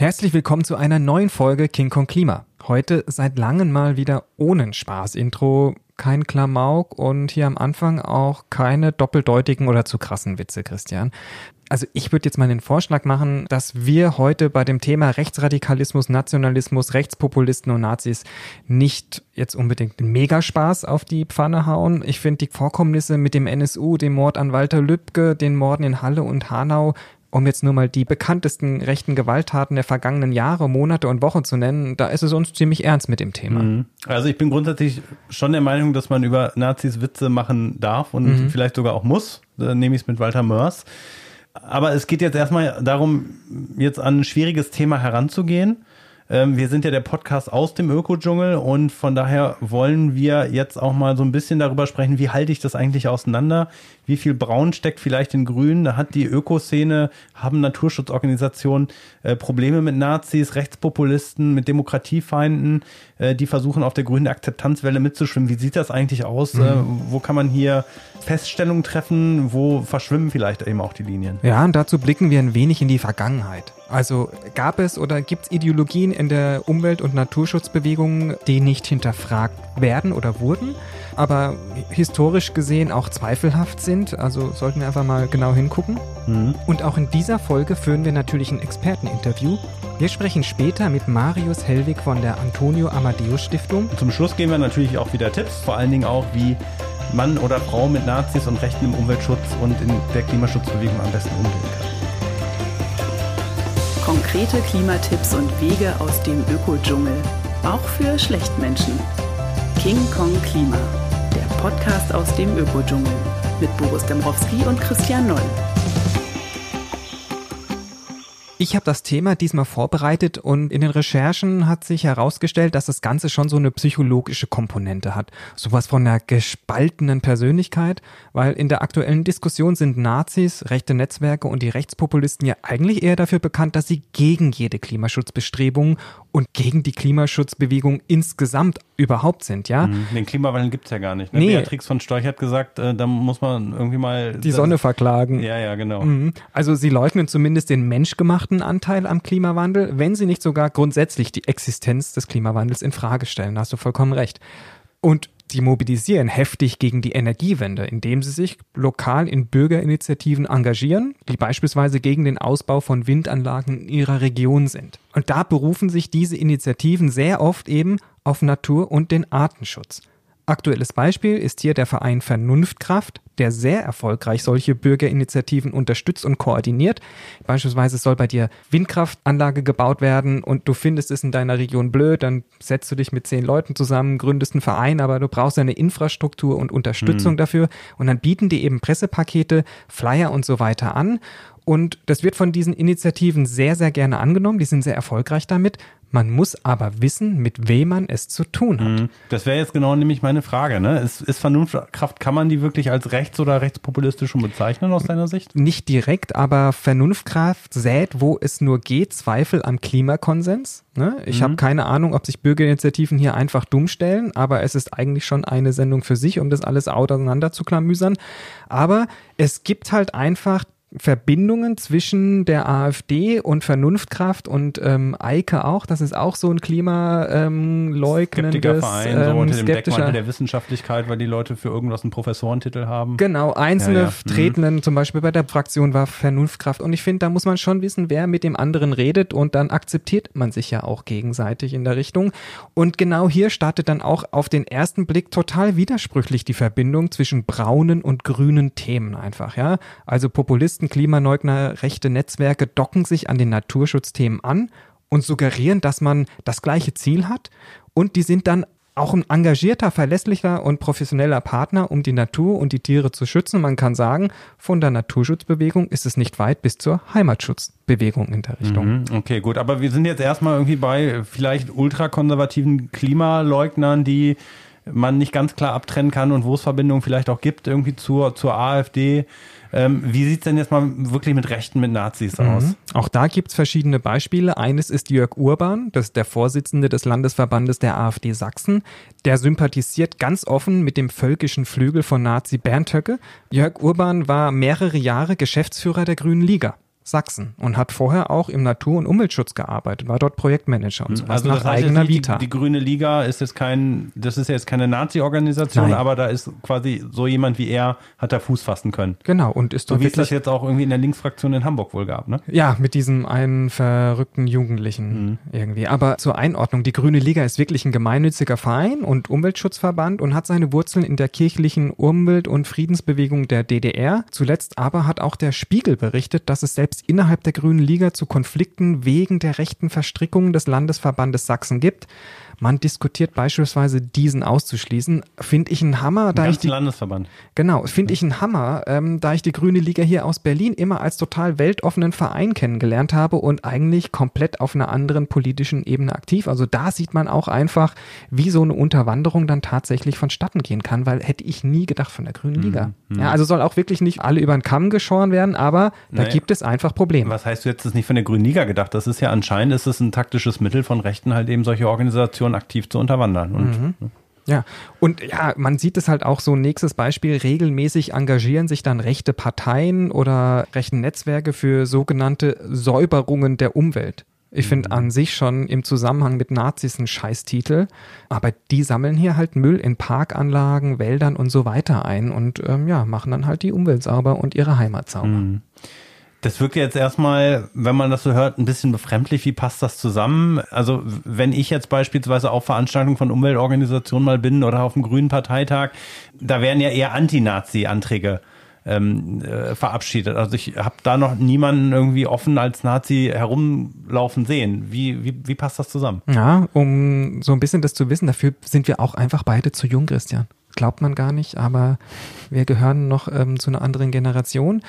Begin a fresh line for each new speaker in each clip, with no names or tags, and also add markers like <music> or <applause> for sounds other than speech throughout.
Herzlich willkommen zu einer neuen Folge King Kong Klima. Heute seit langem mal wieder ohne Spaß-Intro, kein Klamauk und hier am Anfang auch keine doppeldeutigen oder zu krassen Witze, Christian. Also ich würde jetzt mal den Vorschlag machen, dass wir heute bei dem Thema Rechtsradikalismus, Nationalismus, Rechtspopulisten und Nazis nicht jetzt unbedingt den Megaspaß auf die Pfanne hauen. Ich finde die Vorkommnisse mit dem NSU, dem Mord an Walter Lübcke, den Morden in Halle und Hanau um jetzt nur mal die bekanntesten rechten Gewalttaten der vergangenen Jahre, Monate und Wochen zu nennen, da ist es uns ziemlich ernst mit dem Thema.
Mhm. Also ich bin grundsätzlich schon der Meinung, dass man über Nazis Witze machen darf und mhm. vielleicht sogar auch muss. Da nehme ich es mit Walter Mörs. Aber es geht jetzt erstmal darum, jetzt an ein schwieriges Thema heranzugehen. Ähm, wir sind ja der Podcast aus dem Ökodschungel und von daher wollen wir jetzt auch mal so ein bisschen darüber sprechen, wie halte ich das eigentlich auseinander? Wie viel Braun steckt vielleicht in Grün? Da hat die Ökoszene, haben Naturschutzorganisationen äh, Probleme mit Nazis, Rechtspopulisten, mit Demokratiefeinden, äh, die versuchen auf der grünen Akzeptanzwelle mitzuschwimmen. Wie sieht das eigentlich aus? Mhm. Äh, wo kann man hier Feststellungen treffen? Wo verschwimmen vielleicht eben auch die Linien?
Ja, und dazu blicken wir ein wenig in die Vergangenheit. Also gab es oder gibt es Ideologien in der Umwelt- und Naturschutzbewegung, die nicht hinterfragt werden oder wurden, aber historisch gesehen auch zweifelhaft sind? Also sollten wir einfach mal genau hingucken. Mhm. Und auch in dieser Folge führen wir natürlich ein Experteninterview. Wir sprechen später mit Marius Hellwig von der Antonio Amadeus Stiftung.
Zum Schluss geben wir natürlich auch wieder Tipps, vor allen Dingen auch, wie Mann oder Frau mit Nazis und Rechten im Umweltschutz und in der Klimaschutzbewegung am besten umgehen kann.
Konkrete Klimatipps und Wege aus dem Ökodschungel. Auch für Schlechtmenschen. King Kong Klima. Der Podcast aus dem Ökodschungel. Mit Boris Dembrowski und Christian Noll.
Ich habe das Thema diesmal vorbereitet und in den Recherchen hat sich herausgestellt, dass das Ganze schon so eine psychologische Komponente hat. Sowas von einer gespaltenen Persönlichkeit, weil in der aktuellen Diskussion sind Nazis, rechte Netzwerke und die Rechtspopulisten ja eigentlich eher dafür bekannt, dass sie gegen jede Klimaschutzbestrebung und gegen die Klimaschutzbewegung insgesamt überhaupt sind, ja. Mhm.
Den Klimawandel gibt's ja gar nicht. Ne? Nee. Beatrix von Storch hat gesagt, äh, da muss man irgendwie mal...
Die Sonne verklagen.
Ja, ja, genau. Mhm.
Also sie leugnen zumindest den menschgemachten Anteil am Klimawandel, wenn sie nicht sogar grundsätzlich die Existenz des Klimawandels in Frage stellen. Da hast du vollkommen recht. Und die mobilisieren heftig gegen die Energiewende, indem sie sich lokal in Bürgerinitiativen engagieren, die beispielsweise gegen den Ausbau von Windanlagen in ihrer Region sind. Und da berufen sich diese Initiativen sehr oft eben auf Natur und den Artenschutz. Aktuelles Beispiel ist hier der Verein Vernunftkraft, der sehr erfolgreich solche Bürgerinitiativen unterstützt und koordiniert. Beispielsweise soll bei dir Windkraftanlage gebaut werden und du findest es in deiner Region blöd, dann setzt du dich mit zehn Leuten zusammen, gründest einen Verein, aber du brauchst eine Infrastruktur und Unterstützung mhm. dafür und dann bieten die eben Pressepakete, Flyer und so weiter an. Und das wird von diesen Initiativen sehr, sehr gerne angenommen. Die sind sehr erfolgreich damit. Man muss aber wissen, mit wem man es zu tun hat. Mhm.
Das wäre jetzt genau nämlich meine Frage. Ne? Ist, ist Vernunftkraft, kann man die wirklich als rechts- oder rechtspopulistisch schon bezeichnen aus deiner Sicht?
Nicht direkt, aber Vernunftkraft sät, wo es nur geht, Zweifel am Klimakonsens. Ne? Ich mhm. habe keine Ahnung, ob sich Bürgerinitiativen hier einfach dumm stellen, aber es ist eigentlich schon eine Sendung für sich, um das alles auseinander zu klamüsern. Aber es gibt halt einfach Verbindungen zwischen der AfD und Vernunftkraft und ähm, Eike auch. Das ist auch so ein klimaleugnendes,
ähm, Verein, ähm, so unter dem Deckmantel der Wissenschaftlichkeit, weil die Leute für irgendwas einen Professorentitel haben.
Genau, einzelne ja, ja. Tretenden, mhm. zum Beispiel bei der Fraktion war Vernunftkraft. Und ich finde, da muss man schon wissen, wer mit dem anderen redet und dann akzeptiert man sich ja auch gegenseitig in der Richtung. Und genau hier startet dann auch auf den ersten Blick total widersprüchlich die Verbindung zwischen braunen und grünen Themen einfach, ja. Also Populisten meisten Klimaleugner Netzwerke docken sich an den Naturschutzthemen an und suggerieren, dass man das gleiche Ziel hat und die sind dann auch ein engagierter, verlässlicher und professioneller Partner, um die Natur und die Tiere zu schützen. Man kann sagen, von der Naturschutzbewegung ist es nicht weit bis zur Heimatschutzbewegung in der Richtung.
Mhm, okay, gut. Aber wir sind jetzt erstmal irgendwie bei vielleicht ultrakonservativen Klimaleugnern, die man nicht ganz klar abtrennen kann und wo es Verbindungen vielleicht auch gibt, irgendwie zur, zur AfD. Ähm, wie sieht's denn jetzt mal wirklich mit Rechten, mit Nazis mhm. aus?
Auch da gibt's verschiedene Beispiele. Eines ist Jörg Urban, das ist der Vorsitzende des Landesverbandes der AfD Sachsen. Der sympathisiert ganz offen mit dem völkischen Flügel von Nazi Bernd Höcke. Jörg Urban war mehrere Jahre Geschäftsführer der Grünen Liga. Sachsen und hat vorher auch im Natur- und Umweltschutz gearbeitet, war dort Projektmanager und sowas
Also
nach
das heißt
eigener Vita.
Die, die Grüne Liga ist jetzt kein, das ist jetzt keine Nazi-Organisation, aber da ist quasi so jemand wie er, hat da Fuß fassen können.
genau, und ist
So wie es das
wirklich,
jetzt auch irgendwie in der Linksfraktion in Hamburg wohl gab, ne?
ja, mit diesem einen verrückten Jugendlichen irgendwie. Aber zur Einordnung, die Grüne Liga ist wirklich ein gemeinnütziger Verein und Umweltschutzverband und hat seine Wurzeln in der kirchlichen Umwelt- und Friedensbewegung der DDR. Zuletzt aber hat auch der Spiegel berichtet, dass es selbst innerhalb der Grünen Liga zu Konflikten wegen der rechten Verstrickungen des Landesverbandes Sachsen gibt. Man diskutiert beispielsweise diesen auszuschließen. Finde ich ein Hammer, da ich die
Landesverband.
Genau, finde ich ein Hammer, ähm, da ich die Grüne Liga hier aus Berlin immer als total weltoffenen Verein kennengelernt habe und eigentlich komplett auf einer anderen politischen Ebene aktiv. Also da sieht man auch einfach, wie so eine Unterwanderung dann tatsächlich vonstatten gehen kann, weil hätte ich nie gedacht von der Grünen Liga. Ja, also soll auch wirklich nicht alle über den Kamm geschoren werden, aber da
Nee.
gibt es einfach Probleme.
Was heißt, du hättest es nicht von der Grünen Liga gedacht? Das ist ja anscheinend, ist es ein taktisches Mittel von Rechten, halt eben solche Organisationen aktiv zu unterwandern. Und
Ja, und ja, man sieht es halt auch so, nächstes Beispiel, regelmäßig engagieren sich dann rechte Parteien oder rechte Netzwerke für sogenannte Säuberungen der Umwelt. Ich finde an sich schon im Zusammenhang mit Nazis ein Scheißtitel, aber die sammeln hier halt Müll in Parkanlagen, Wäldern und so weiter ein und ähm, ja, machen dann halt die Umwelt sauber und ihre Heimat sauber.
Das wirkt jetzt erstmal, wenn man das so hört, ein bisschen befremdlich. Wie passt das zusammen? Also, wenn ich jetzt beispielsweise auf Veranstaltungen von Umweltorganisationen mal bin oder auf dem Grünen Parteitag, da werden ja eher Anti-Nazi-Anträge ähm, äh, verabschiedet. Also ich habe da noch niemanden irgendwie offen als Nazi herumlaufen sehen. Wie, wie, wie passt das zusammen?
Ja, um so ein bisschen das zu wissen, dafür sind wir auch einfach beide zu jung, Christian. Glaubt man gar nicht, aber wir gehören noch ähm, zu einer anderen Generation.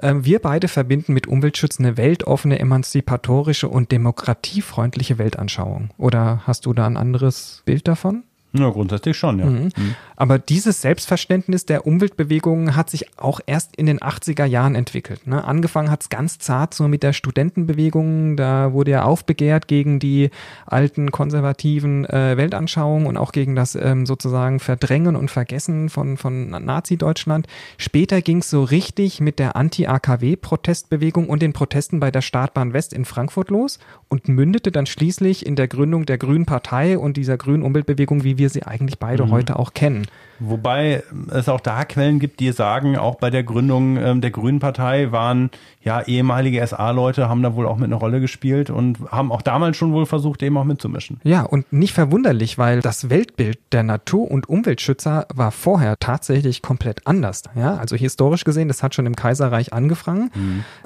Ähm, wir beide verbinden mit Umweltschutz eine weltoffene, emanzipatorische und demokratiefreundliche Weltanschauung. Oder hast du da ein anderes Bild davon?
Ja, grundsätzlich schon, ja.
Mhm. Aber dieses Selbstverständnis der Umweltbewegung hat sich auch erst in den 80er Jahren entwickelt. Ne? Angefangen hat es ganz zart so mit der Studentenbewegung. Da wurde ja aufbegehrt gegen die alten konservativen äh, Weltanschauungen und auch gegen das ähm, sozusagen Verdrängen und Vergessen von, von Nazi-Deutschland. Später ging es so richtig mit der Anti-AKW-Protestbewegung und den Protesten bei der Startbahn West in Frankfurt los und mündete dann schließlich in der Gründung der Grünen Partei und dieser grünen Umweltbewegung, wie wir sie eigentlich beide heute auch kennen.
Wobei es auch da Quellen gibt, die sagen, auch bei der Gründung ähm, der Grünen Partei waren ja ehemalige SA-Leute, haben da wohl auch mit einer Rolle gespielt und haben auch damals schon wohl versucht, eben auch mitzumischen.
Ja, und nicht verwunderlich, weil das Weltbild der Natur- und Umweltschützer war vorher tatsächlich komplett anders. Ja, also historisch gesehen, das hat schon im Kaiserreich angefangen,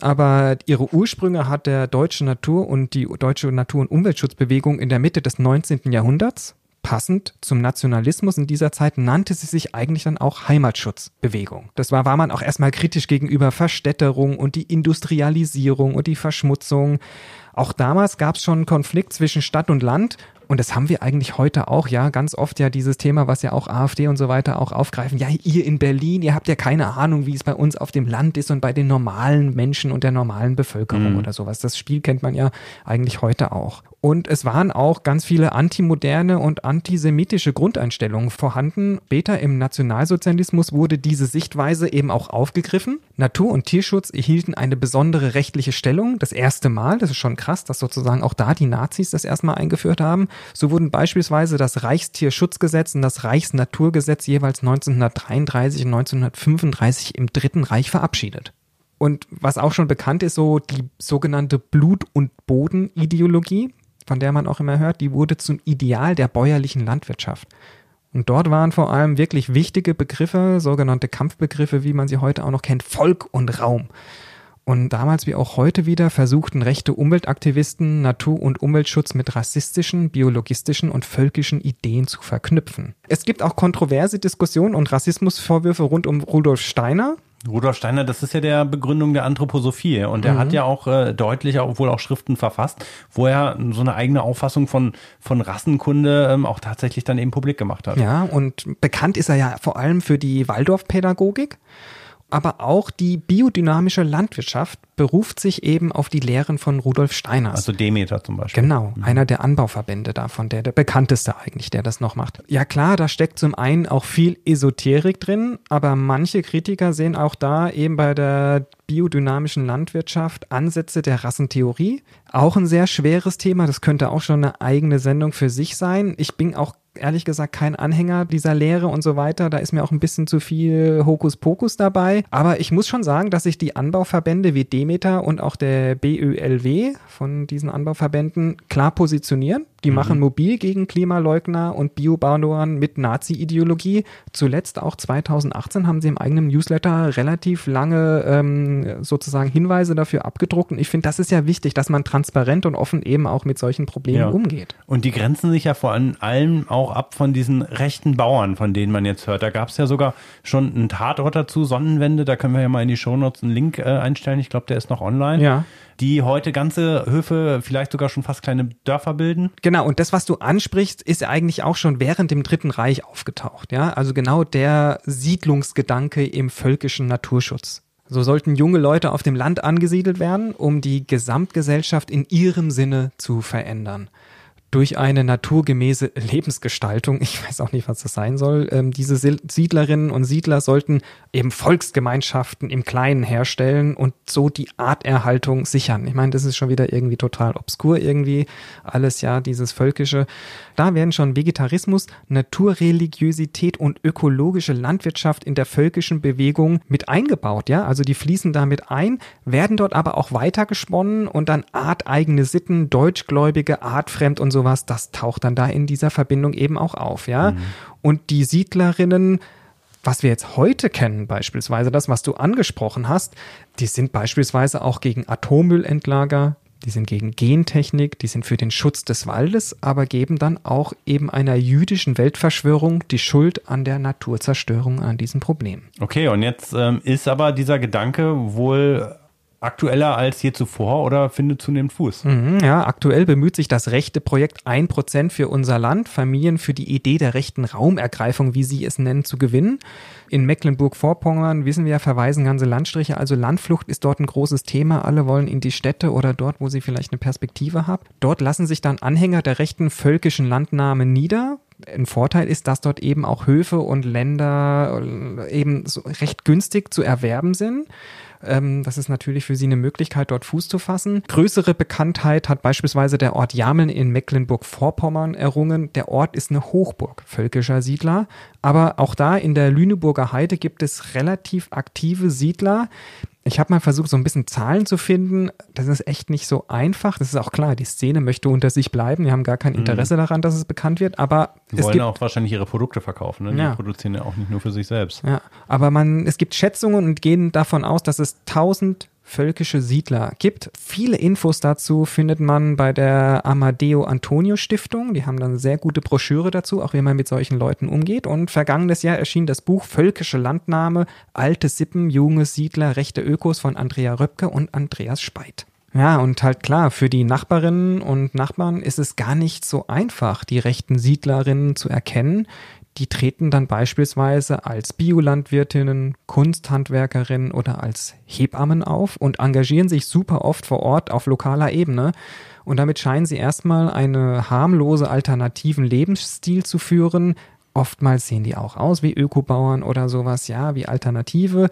aber ihre Ursprünge hat der deutsche Natur- und die deutsche Natur- und Umweltschutzbewegung in der Mitte des 19. Jahrhunderts. Passend zum Nationalismus in dieser Zeit nannte sie sich eigentlich dann auch Heimatschutzbewegung. Das war, war man auch erstmal kritisch gegenüber Verstädterung und die Industrialisierung und die Verschmutzung. Auch damals gab es schon einen Konflikt zwischen Stadt und Land und das haben wir eigentlich heute auch, ja, ganz oft ja dieses Thema, was ja auch AfD und so weiter auch aufgreifen. Ja, ihr in Berlin, ihr habt ja keine Ahnung, wie es bei uns auf dem Land ist und bei den normalen Menschen und der normalen Bevölkerung oder sowas. Das Spiel kennt man ja eigentlich heute auch. Und es waren auch ganz viele antimoderne und antisemitische Grundeinstellungen vorhanden. Später im Nationalsozialismus wurde diese Sichtweise eben auch aufgegriffen. Natur- und Tierschutz erhielten eine besondere rechtliche Stellung. Das erste Mal, das ist schon krass, dass sozusagen auch da die Nazis das erstmal eingeführt haben. So wurden beispielsweise das Reichstierschutzgesetz und das Reichsnaturgesetz jeweils 1933 und 1935 im Dritten Reich verabschiedet. Und was auch schon bekannt ist, so die sogenannte Blut- und Bodenideologie, von der man auch immer hört, die wurde zum Ideal der bäuerlichen Landwirtschaft. Und dort waren vor allem wirklich wichtige Begriffe, sogenannte Kampfbegriffe, wie man sie heute auch noch kennt, Volk und Raum. Und damals wie auch heute wieder versuchten rechte Umweltaktivisten Natur- und Umweltschutz mit rassistischen, biologistischen und völkischen Ideen zu verknüpfen. Es gibt auch kontroverse Diskussionen und Rassismusvorwürfe rund um Rudolf Steiner,
Rudolf Steiner, das ist ja der Begründung der Anthroposophie und der hat ja auch äh, deutlich auch wohl auch Schriften verfasst, wo er so eine eigene Auffassung von von Rassenkunde ähm, auch tatsächlich dann eben publik gemacht hat.
Ja, und bekannt ist er ja vor allem für die Waldorfpädagogik. Aber auch die biodynamische Landwirtschaft beruft sich eben auf die Lehren von Rudolf Steiners.
Also Demeter zum Beispiel.
Genau, mhm. einer der Anbauverbände davon, der, der bekannteste eigentlich, der das noch macht. Ja klar, da steckt zum einen auch viel Esoterik drin, aber manche Kritiker sehen auch da eben bei der biodynamischen Landwirtschaft Ansätze der Rassentheorie. Auch ein sehr schweres Thema, das könnte auch schon eine eigene Sendung für sich sein. Ich bin auch ehrlich gesagt kein Anhänger dieser Lehre und so weiter. Da ist mir auch ein bisschen zu viel Hokuspokus dabei. Aber ich muss schon sagen, dass sich die Anbauverbände wie Demeter und auch der BÖLW von diesen Anbauverbänden klar positionieren. Die mhm. machen mobil gegen Klimaleugner und Biobauern mit Nazi-Ideologie. Zuletzt auch 2018 haben sie im eigenen Newsletter relativ lange ähm, sozusagen Hinweise dafür abgedruckt. Und ich finde, das ist ja wichtig, dass man transparent und offen eben auch mit solchen Problemen ja. umgeht.
Und die grenzen sich ja vor allem auch ab von diesen rechten Bauern, von denen man jetzt hört. Da gab es ja sogar schon einen Tatort dazu, Sonnenwende. Da können wir ja mal in die Shownotes einen Link äh, einstellen. Ich glaube, der ist noch online.
Ja
die heute ganze Höfe, vielleicht sogar schon fast kleine Dörfer bilden.
Genau, und das, was du ansprichst, ist eigentlich auch schon während dem Dritten Reich aufgetaucht. Ja, also genau der Siedlungsgedanke im völkischen Naturschutz. So sollten junge Leute auf dem Land angesiedelt werden, um die Gesamtgesellschaft in ihrem Sinne zu verändern durch eine naturgemäße Lebensgestaltung, ich weiß auch nicht, was das sein soll, ähm, diese Siedlerinnen und Siedler sollten eben Volksgemeinschaften im Kleinen herstellen und so die Arterhaltung sichern. Ich meine, das ist schon wieder irgendwie total obskur irgendwie, alles ja, dieses Völkische. Da werden schon Vegetarismus, Naturreligiosität und ökologische Landwirtschaft in der völkischen Bewegung mit eingebaut, ja, also die fließen damit ein, werden dort aber auch weitergesponnen und dann arteigene Sitten, deutschgläubige, artfremd und so sowas, das taucht dann da in dieser Verbindung eben auch auf, ja. Mhm. Und die Siedlerinnen, was wir jetzt heute kennen, beispielsweise das, was du angesprochen hast, die sind beispielsweise auch gegen Atommüllendlager, die sind gegen Gentechnik, die sind für den Schutz des Waldes, aber geben dann auch eben einer jüdischen Weltverschwörung die Schuld an der Naturzerstörung, an diesem Problem.
Okay, und jetzt ähm, ist aber dieser Gedanke wohl aktueller als je zuvor oder findet zunehmend Fuß.
Mhm, ja, aktuell bemüht sich das rechte Projekt 1% für unser Land, Familien für die Idee der rechten Raumergreifung, wie sie es nennen, zu gewinnen. In Mecklenburg-Vorpommern wissen wir ja, verweisen ganze Landstriche, also Landflucht ist dort ein großes Thema. Alle wollen in die Städte oder dort, wo sie vielleicht eine Perspektive haben. Dort lassen sich dann Anhänger der rechten völkischen Landnahmen nieder, ein Vorteil ist, dass dort eben auch Höfe und Länder eben so recht günstig zu erwerben sind. Ähm, das ist natürlich für sie eine Möglichkeit, dort Fuß zu fassen. Größere Bekanntheit hat beispielsweise der Ort Jameln in Mecklenburg-Vorpommern errungen. Der Ort ist eine Hochburg völkischer Siedler. Aber auch da in der Lüneburger Heide gibt es relativ aktive Siedler, ich habe mal versucht, so ein bisschen Zahlen zu finden. Das ist echt nicht so einfach. Das ist auch klar, die Szene möchte unter sich bleiben. Die haben gar kein mhm. Interesse mhm. daran, dass es bekannt wird. Aber
die wollen auch wahrscheinlich ihre Produkte verkaufen. Ne? Die ja. produzieren ja auch nicht nur für sich selbst.
Ja, aber man, es gibt Schätzungen und gehen davon aus, dass es 1000 völkische Siedler gibt. Viele Infos dazu findet man bei der Amadeo Antonio Stiftung. Die haben dann eine sehr gute Broschüre dazu, auch wie man mit solchen Leuten umgeht. Und vergangenes Jahr erschien das Buch Völkische Landnahme, alte Sippen, junge Siedler, rechte Ökos von Andrea Röpke und Andreas Speit. Ja, und halt klar, für die Nachbarinnen und Nachbarn ist es gar nicht so einfach, die rechten Siedlerinnen zu erkennen, die treten dann beispielsweise als Biolandwirtinnen, Kunsthandwerkerinnen oder als Hebammen auf und engagieren sich super oft vor Ort auf lokaler Ebene. Und damit scheinen sie erstmal eine harmlose alternativen Lebensstil zu führen, Oftmals sehen die auch aus wie Ökobauern oder sowas, ja, wie Alternative.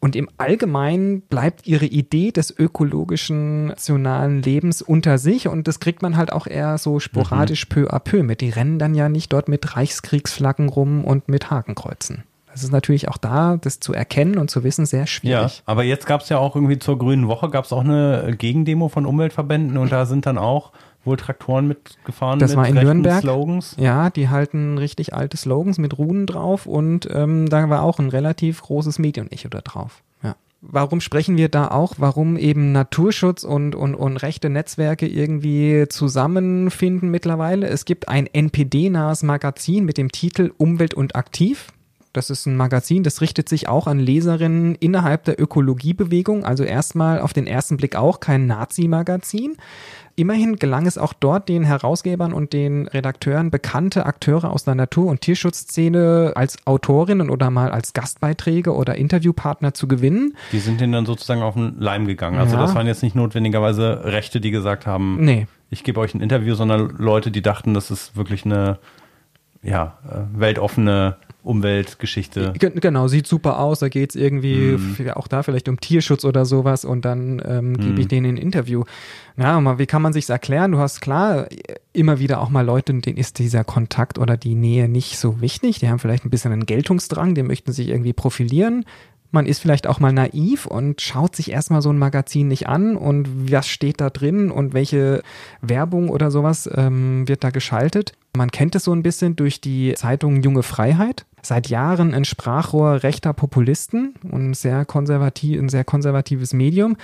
Und im Allgemeinen bleibt ihre Idee des ökologischen, nationalen Lebens unter sich und das kriegt man halt auch eher so sporadisch mhm. peu à peu mit. Die rennen dann ja nicht dort mit Reichskriegsflaggen rum und mit Hakenkreuzen. Das ist natürlich auch da, das zu erkennen und zu wissen, sehr schwierig.
Ja, aber jetzt gab es ja auch irgendwie zur Grünen Woche, gab es auch eine Gegendemo von Umweltverbänden und da sind dann auch wohl Traktoren mitgefahren
das mit war in Nürnberg. Slogans. Ja, die halten richtig alte Slogans mit Runen drauf und ähm, da war auch ein relativ großes Medienecho da drauf. Ja. Warum sprechen wir da auch? Warum eben Naturschutz und, und, und rechte Netzwerke irgendwie zusammenfinden mittlerweile? Es gibt ein NPD-nahes Magazin mit dem Titel Umwelt und Aktiv. Das ist ein Magazin, das richtet sich auch an Leserinnen innerhalb der Ökologiebewegung. Also erstmal auf den ersten Blick auch kein Nazi-Magazin. Immerhin gelang es auch dort den Herausgebern und den Redakteuren bekannte Akteure aus der Natur- und Tierschutzszene als Autorinnen oder mal als Gastbeiträge oder Interviewpartner zu gewinnen.
Die sind denen dann sozusagen auf den Leim gegangen. Also ja. das waren jetzt nicht notwendigerweise Rechte, die gesagt haben, nee. ich gebe euch ein Interview, sondern Leute, die dachten, das ist wirklich eine ja, äh, weltoffene Umweltgeschichte.
Genau, sieht super aus. Da geht es irgendwie mm. auch da vielleicht um Tierschutz oder sowas und dann ähm, mm. gebe ich mhm. denen ein Interview. Ja, mal, wie kann man sich's erklären? Du hast klar immer wieder auch mal Leute, denen ist dieser Kontakt oder die Nähe nicht so wichtig. Die haben vielleicht ein bisschen einen Geltungsdrang, die möchten sich irgendwie profilieren. Man ist vielleicht auch mal naiv und schaut sich erstmal so ein Magazin nicht an und was steht da drin und welche Werbung oder sowas ähm, wird da geschaltet. Man kennt es so ein bisschen durch die Zeitung Junge Freiheit seit Jahren ein Sprachrohr rechter Populisten und sehr konservativ, ein sehr konservatives Medium.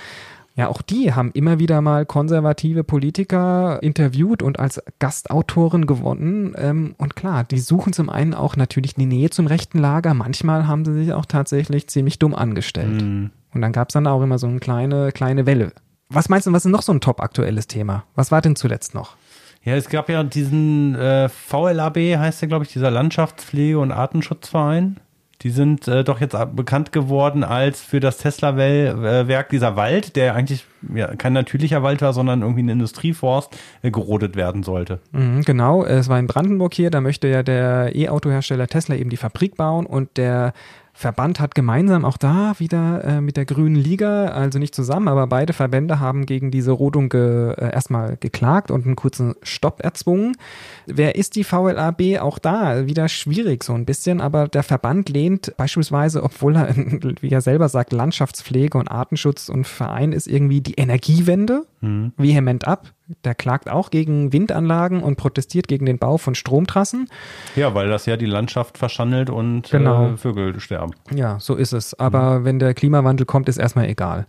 Ja, auch die haben immer wieder mal konservative Politiker interviewt und als Gastautoren gewonnen. Ähm, und klar, die suchen zum einen auch natürlich die Nähe zum rechten Lager. Manchmal haben sie sich auch tatsächlich ziemlich dumm angestellt. Mhm. Und dann gab es dann auch immer so eine kleine, kleine Welle. Was meinst du, was ist noch so ein top aktuelles Thema? Was war denn zuletzt noch?
Ja, es gab ja diesen äh, VLAB, heißt der, glaube ich, dieser Landschaftspflege- und Artenschutzverein. Die sind äh, doch jetzt bekannt geworden als für das Tesla-Werk dieser Wald, der eigentlich ja, kein natürlicher Wald war, sondern irgendwie ein Industrieforst, äh, gerodet werden sollte.
Mhm, genau, es war in Brandenburg hier, da möchte ja der E-Auto-Hersteller Tesla eben die Fabrik bauen und der Verband hat gemeinsam auch da wieder äh, mit der Grünen Liga, also nicht zusammen, aber beide Verbände haben gegen diese Rodung ge, äh, erstmal geklagt und einen kurzen Stopp erzwungen. Wer ist die VLAB? Auch da wieder schwierig so ein bisschen, aber der Verband lehnt beispielsweise, obwohl er, <laughs> wie er selber sagt, Landschaftspflege und Artenschutz und Verein ist irgendwie die Energiewende mhm. vehement ab. Der klagt auch gegen Windanlagen und protestiert gegen den Bau von Stromtrassen.
Ja, weil das ja die Landschaft verschandelt und genau. äh, Vögel sterben.
Ja, so ist es. Aber mhm. wenn der Klimawandel kommt, ist erstmal egal.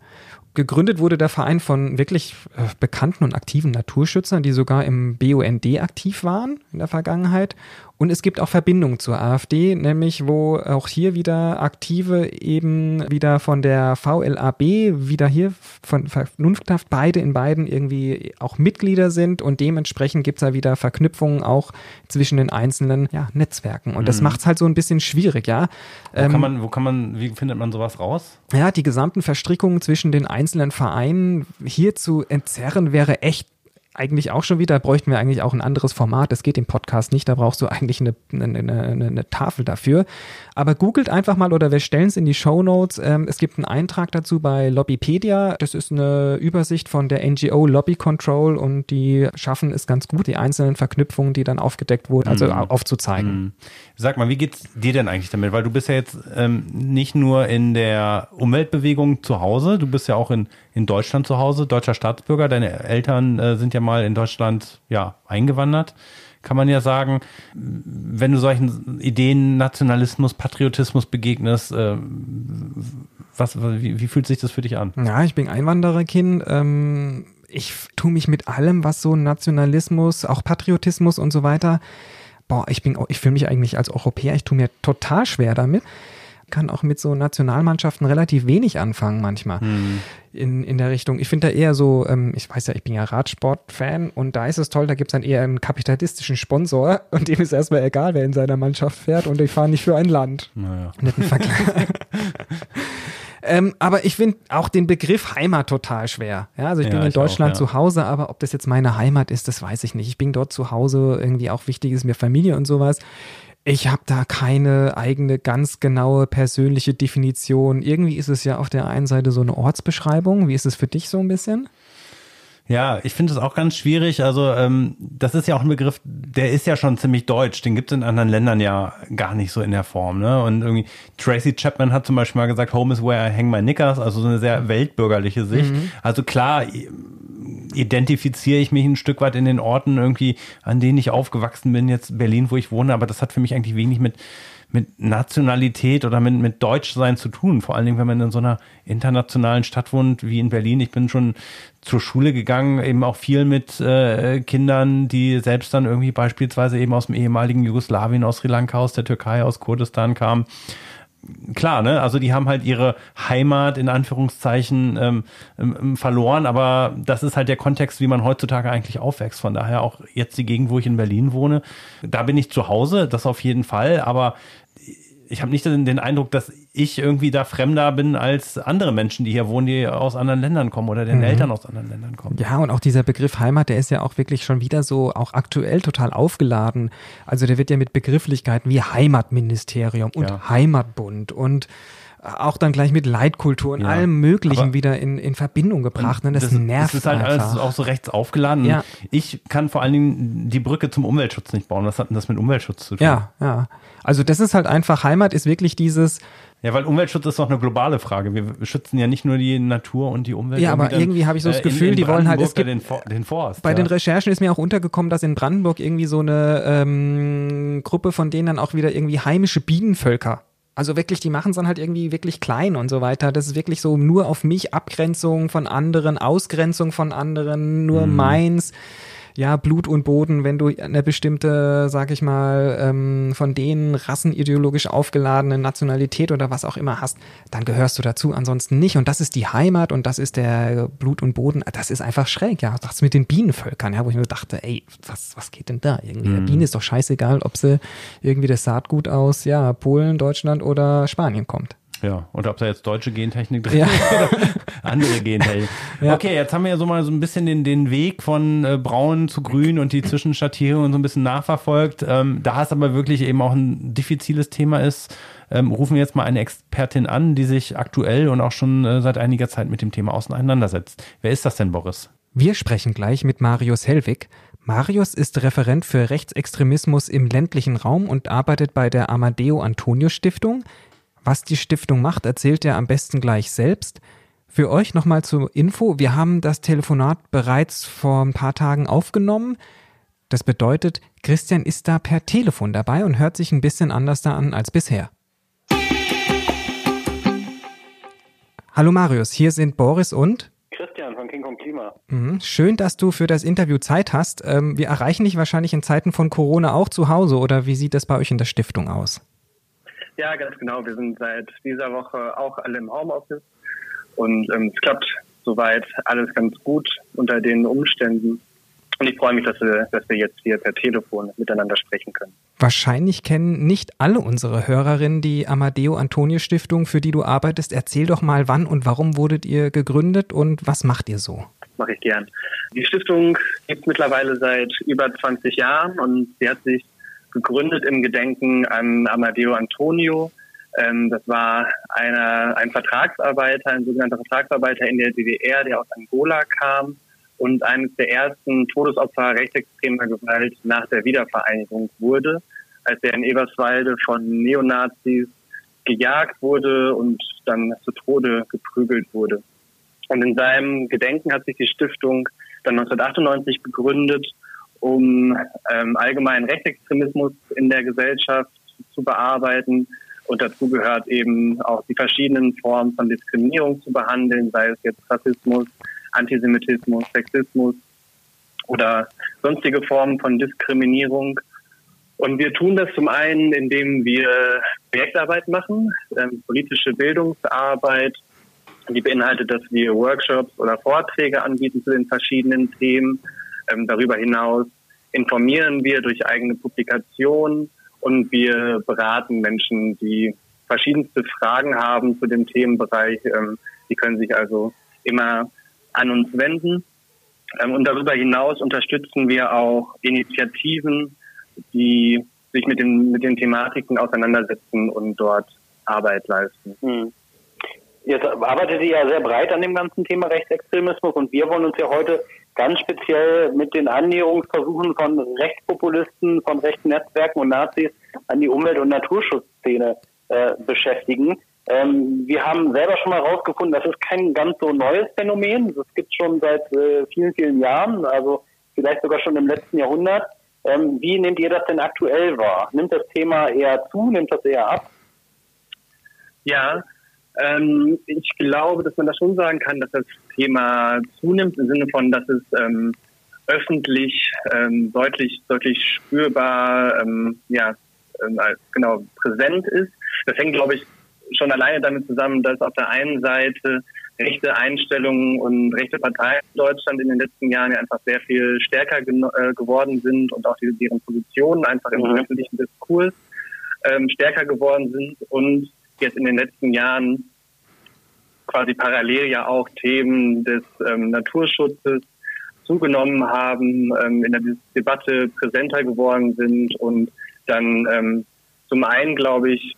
Gegründet wurde der Verein von wirklich äh, bekannten und aktiven Naturschützern, die sogar im BUND aktiv waren in der Vergangenheit und es gibt auch Verbindungen zur AfD, nämlich wo auch hier wieder Aktive eben wieder von der VLAB wieder hier von Vernunfthaft beide in beiden irgendwie auch Mitglieder sind und dementsprechend gibt es da wieder Verknüpfungen auch zwischen den einzelnen ja, Netzwerken. Und das mhm. macht es halt so ein bisschen schwierig, ja.
Wo ähm, kann man, wo kann man, wie findet man sowas raus?
Ja, die gesamten Verstrickungen zwischen den einzelnen Vereinen hier zu entzerren wäre echt eigentlich auch schon wieder, bräuchten wir eigentlich auch ein anderes Format. Das geht im Podcast nicht, da brauchst du eigentlich eine, eine, eine, eine Tafel dafür. Aber googelt einfach mal oder wir stellen es in die Show Notes. Ähm, es gibt einen Eintrag dazu bei Lobbypedia. Das ist eine Übersicht von der NGO Lobby Control und die schaffen es ganz gut, die einzelnen Verknüpfungen, die dann aufgedeckt wurden, also mhm. aufzuzeigen. Mhm.
Sag mal, wie geht's dir denn eigentlich damit? Weil du bist ja jetzt ähm, nicht nur in der Umweltbewegung zu Hause, du bist ja auch in, in Deutschland zu Hause, deutscher Staatsbürger. Deine Eltern äh, sind ja mal in Deutschland ja eingewandert kann man ja sagen, wenn du solchen Ideen, Nationalismus, Patriotismus begegnest, äh, was, wie, wie, fühlt sich das für dich an?
Ja, ich bin Einwandererkind. Ähm, ich tue mich mit allem, was so Nationalismus, auch Patriotismus und so weiter, boah, ich bin, ich fühle mich eigentlich als Europäer, ich tue mir total schwer damit kann auch mit so Nationalmannschaften relativ wenig anfangen manchmal hm. in, in der Richtung. Ich finde da eher so, ähm, ich weiß ja, ich bin ja Radsport-Fan und da ist es toll, da gibt es dann eher einen kapitalistischen Sponsor und dem ist erstmal egal, wer in seiner Mannschaft fährt und ich fahre nicht für ein Land. Naja. Netten Vergleich. <laughs> Ähm, aber ich finde auch den Begriff Heimat total schwer. Ja, also ich ja, bin in Deutschland auch, ja. zu Hause, aber ob das jetzt meine Heimat ist, das weiß ich nicht. Ich bin dort zu Hause, irgendwie auch wichtig ist mir Familie und sowas. Ich habe da keine eigene ganz genaue persönliche Definition. Irgendwie ist es ja auf der einen Seite so eine Ortsbeschreibung. Wie ist es für dich so ein bisschen?
Ja, ich finde es auch ganz schwierig. Also ähm, das ist ja auch ein Begriff, der ist ja schon ziemlich deutsch. Den gibt es in anderen Ländern ja gar nicht so in der Form. Ne? Und irgendwie Tracy Chapman hat zum Beispiel mal gesagt, Home is where I hang my knickers. Also so eine sehr weltbürgerliche Sicht. Mhm. Also klar, identifiziere ich mich ein Stück weit in den Orten irgendwie, an denen ich aufgewachsen bin, jetzt Berlin, wo ich wohne, aber das hat für mich eigentlich wenig mit mit Nationalität oder mit, mit Deutschsein zu tun. Vor allen Dingen, wenn man in so einer internationalen Stadt wohnt wie in Berlin. Ich bin schon zur Schule gegangen, eben auch viel mit äh, Kindern, die selbst dann irgendwie beispielsweise eben aus dem ehemaligen Jugoslawien, aus Sri Lanka, aus der Türkei, aus Kurdistan kamen klar, ne? Also die haben halt ihre Heimat in Anführungszeichen ähm, ähm, verloren, aber das ist halt der Kontext, wie man heutzutage eigentlich aufwächst. Von daher auch jetzt die Gegend, wo ich in Berlin wohne, da bin ich zu Hause, das auf jeden Fall, aber ich habe nicht den, Eindruck, dass ich irgendwie da fremder bin als andere Menschen, die hier wohnen, die aus anderen Ländern kommen oder den mhm. Eltern aus anderen Ländern kommen.
Ja, und auch dieser Begriff Heimat, der ist ja auch wirklich schon wieder so auch aktuell total aufgeladen. Also der wird ja mit Begrifflichkeiten wie Heimatministerium und ja. Heimatbund und auch dann gleich mit Leitkultur und ja, allem Möglichen wieder in, in Verbindung gebracht. Und das, das nervt.
Das ist halt einfach. alles auch so rechts aufgeladen. Ja. Ich kann vor allen Dingen die Brücke zum Umweltschutz nicht bauen. Was hat denn das mit Umweltschutz zu tun?
Ja, ja. Also das ist halt einfach, Heimat ist wirklich dieses,
ja, weil Umweltschutz ist doch eine globale Frage. Wir schützen ja nicht nur die Natur und die Umwelt.
Ja, aber irgendwie habe ich so das Gefühl, in, in die wollen halt es
gibt den, For den Forst.
Bei
ja.
den Recherchen ist mir auch untergekommen, dass in Brandenburg irgendwie so eine ähm, Gruppe von denen dann auch wieder irgendwie heimische Bienenvölker also wirklich, die machen es dann halt irgendwie wirklich klein und so weiter. Das ist wirklich so nur auf mich Abgrenzung von anderen, Ausgrenzung von anderen, nur mhm. meins ja, Blut und Boden, wenn du eine bestimmte, sag ich mal, ähm, von denen rassenideologisch aufgeladene Nationalität oder was auch immer hast, dann gehörst du dazu, ansonsten nicht. Und das ist die Heimat und das ist der Blut und Boden. Das ist einfach schräg, ja. Das mit den Bienenvölkern, ja, wo ich mir dachte, ey, was, was geht denn da irgendwie? Mhm. Der Biene ist doch scheißegal, ob sie irgendwie das Saatgut aus, ja, Polen, Deutschland oder Spanien kommt.
Ja, und ob da jetzt deutsche Gentechnik drin ja. ist oder <laughs> andere Gentechnik. Ja. Okay, jetzt haben wir ja so mal so ein bisschen den, den Weg von äh, braun zu grün und die Zwischenschattierung so ein bisschen nachverfolgt. Ähm, da es aber wirklich eben auch ein diffiziles Thema ist, ähm, rufen wir jetzt mal eine Expertin an, die sich aktuell und auch schon äh, seit einiger Zeit mit dem Thema auseinandersetzt. Wer ist das denn, Boris?
Wir sprechen gleich mit Marius Hellwig. Marius ist Referent für Rechtsextremismus im ländlichen Raum und arbeitet bei der Amadeo Antonio Stiftung. Was die Stiftung macht, erzählt er am besten gleich selbst. Für euch nochmal zur Info. Wir haben das Telefonat bereits vor ein paar Tagen aufgenommen. Das bedeutet, Christian ist da per Telefon dabei und hört sich ein bisschen anders da an als bisher. Hallo Marius, hier sind Boris und
Christian von King Kong Klima.
Mhm, schön, dass du für das Interview Zeit hast. Ähm, wir erreichen dich wahrscheinlich in Zeiten von Corona auch zu Hause oder wie sieht das bei euch in der Stiftung aus?
Ja, ganz genau. Wir sind seit dieser Woche auch alle im Homeoffice und ähm, es klappt soweit alles ganz gut unter den Umständen. Und ich freue mich, dass wir, dass wir jetzt hier per Telefon miteinander sprechen können.
Wahrscheinlich kennen nicht alle unsere Hörerinnen die Amadeo Antonio Stiftung, für die du arbeitest. Erzähl doch mal, wann und warum wurdet ihr gegründet und was macht ihr so?
Mache ich gern. Die Stiftung gibt es mittlerweile seit über 20 Jahren und sie hat sich gegründet im Gedenken an Amadeo Antonio. Ähm, das war einer, ein Vertragsarbeiter, ein sogenannter Vertragsarbeiter in der DDR, der aus Angola kam und eines der ersten Todesopfer rechtsextremer Gewalt nach der Wiedervereinigung wurde, als er in Eberswalde von Neonazis gejagt wurde und dann zu Tode geprügelt wurde. Und in seinem Gedenken hat sich die Stiftung dann 1998 gegründet um ähm, allgemeinen Rechtsextremismus in der Gesellschaft zu bearbeiten. Und dazu gehört eben auch die verschiedenen Formen von Diskriminierung zu behandeln, sei es jetzt Rassismus, Antisemitismus, Sexismus oder sonstige Formen von Diskriminierung. Und wir tun das zum einen, indem wir Projektarbeit machen, ähm, politische Bildungsarbeit, die beinhaltet, dass wir Workshops oder Vorträge anbieten zu den verschiedenen Themen ähm, darüber hinaus informieren wir durch eigene Publikationen und wir beraten Menschen, die verschiedenste Fragen haben zu dem Themenbereich. Ähm, die können sich also immer an uns wenden. Ähm, und darüber hinaus unterstützen wir auch Initiativen, die sich mit den, mit den Thematiken auseinandersetzen und dort Arbeit leisten. Hm. Jetzt arbeitet ihr ja sehr breit an dem ganzen Thema Rechtsextremismus und wir wollen uns ja heute ganz speziell mit den Annäherungsversuchen von Rechtspopulisten, von rechten Netzwerken und Nazis an die Umwelt- und Naturschutzszene äh, beschäftigen. Ähm, wir haben selber schon mal herausgefunden, das ist kein ganz so neues Phänomen. Das gibt es schon seit äh, vielen, vielen Jahren, also vielleicht sogar schon im letzten Jahrhundert. Ähm, wie nehmt ihr das denn aktuell wahr? Nimmt das Thema eher zu, nimmt das eher ab? Ja, ähm, ich glaube, dass man das schon sagen kann, dass das Thema zunimmt im Sinne von, dass es ähm, öffentlich ähm, deutlich, deutlich spürbar, ähm, ja, ähm, genau präsent ist. Das hängt, glaube ich, schon alleine damit zusammen, dass auf der einen Seite rechte Einstellungen und rechte Parteien in Deutschland in den letzten Jahren ja einfach sehr viel stärker äh, geworden sind und auch die, deren Positionen einfach im mhm. öffentlichen Diskurs ähm, stärker geworden sind und jetzt in den letzten Jahren quasi parallel ja auch Themen des ähm, Naturschutzes zugenommen haben, ähm, in der Debatte präsenter geworden sind und dann ähm, zum einen, glaube ich,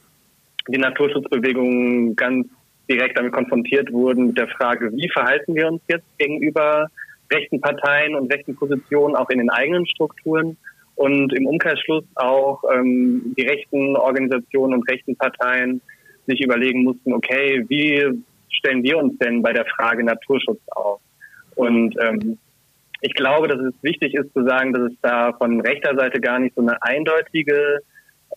die Naturschutzbewegungen ganz direkt damit konfrontiert wurden mit der Frage, wie verhalten wir uns jetzt gegenüber rechten Parteien und rechten Positionen auch in den eigenen Strukturen und im Umkehrschluss auch ähm, die rechten Organisationen und rechten Parteien sich überlegen mussten, okay, wie stellen wir uns denn bei der Frage Naturschutz auf? Und ähm, ich glaube, dass es wichtig ist zu sagen, dass es da von rechter Seite gar nicht so eine eindeutige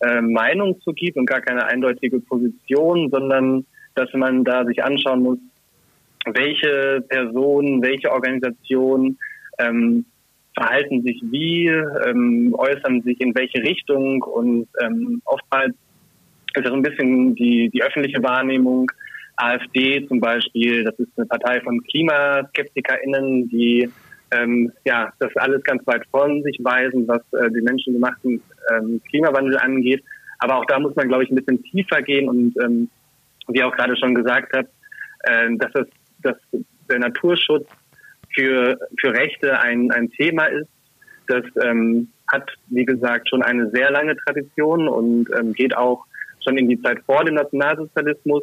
äh, Meinung zu gibt und gar keine eindeutige Position, sondern dass man da sich anschauen muss, welche Personen, welche Organisationen ähm, verhalten sich wie, ähm, äußern sich in welche Richtung und ähm, oftmals ist das so ein bisschen die, die öffentliche Wahrnehmung. AfD zum Beispiel, das ist eine Partei von KlimaskeptikerInnen, die ähm, ja, das alles ganz weit von sich weisen, was äh, den menschengemachten ähm, Klimawandel angeht. Aber auch da muss man, glaube ich, ein bisschen tiefer gehen und ähm, wie auch gerade schon gesagt hat, äh, dass, das, dass der Naturschutz für, für Rechte ein, ein Thema ist. Das ähm, hat, wie gesagt, schon eine sehr lange Tradition und ähm, geht auch schon in die Zeit vor dem Nationalsozialismus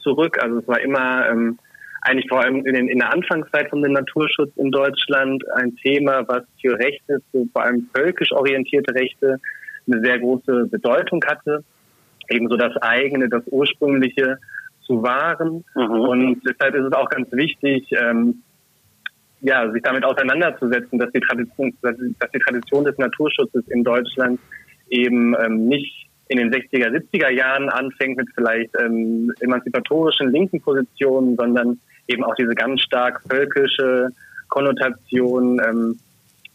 zurück. Also es war immer ähm, eigentlich vor allem in, den, in der Anfangszeit von dem Naturschutz in Deutschland ein Thema, was für Rechte, vor allem völkisch orientierte Rechte, eine sehr große Bedeutung hatte. Ebenso das eigene, das ursprüngliche zu wahren. Mhm. Und deshalb ist es auch ganz wichtig, ähm, ja, sich damit auseinanderzusetzen, dass die Tradition, dass die Tradition des Naturschutzes in Deutschland eben ähm, nicht in den 60er, 70er Jahren anfängt mit vielleicht ähm, emanzipatorischen linken Positionen, sondern eben auch diese ganz stark völkische Konnotation ähm,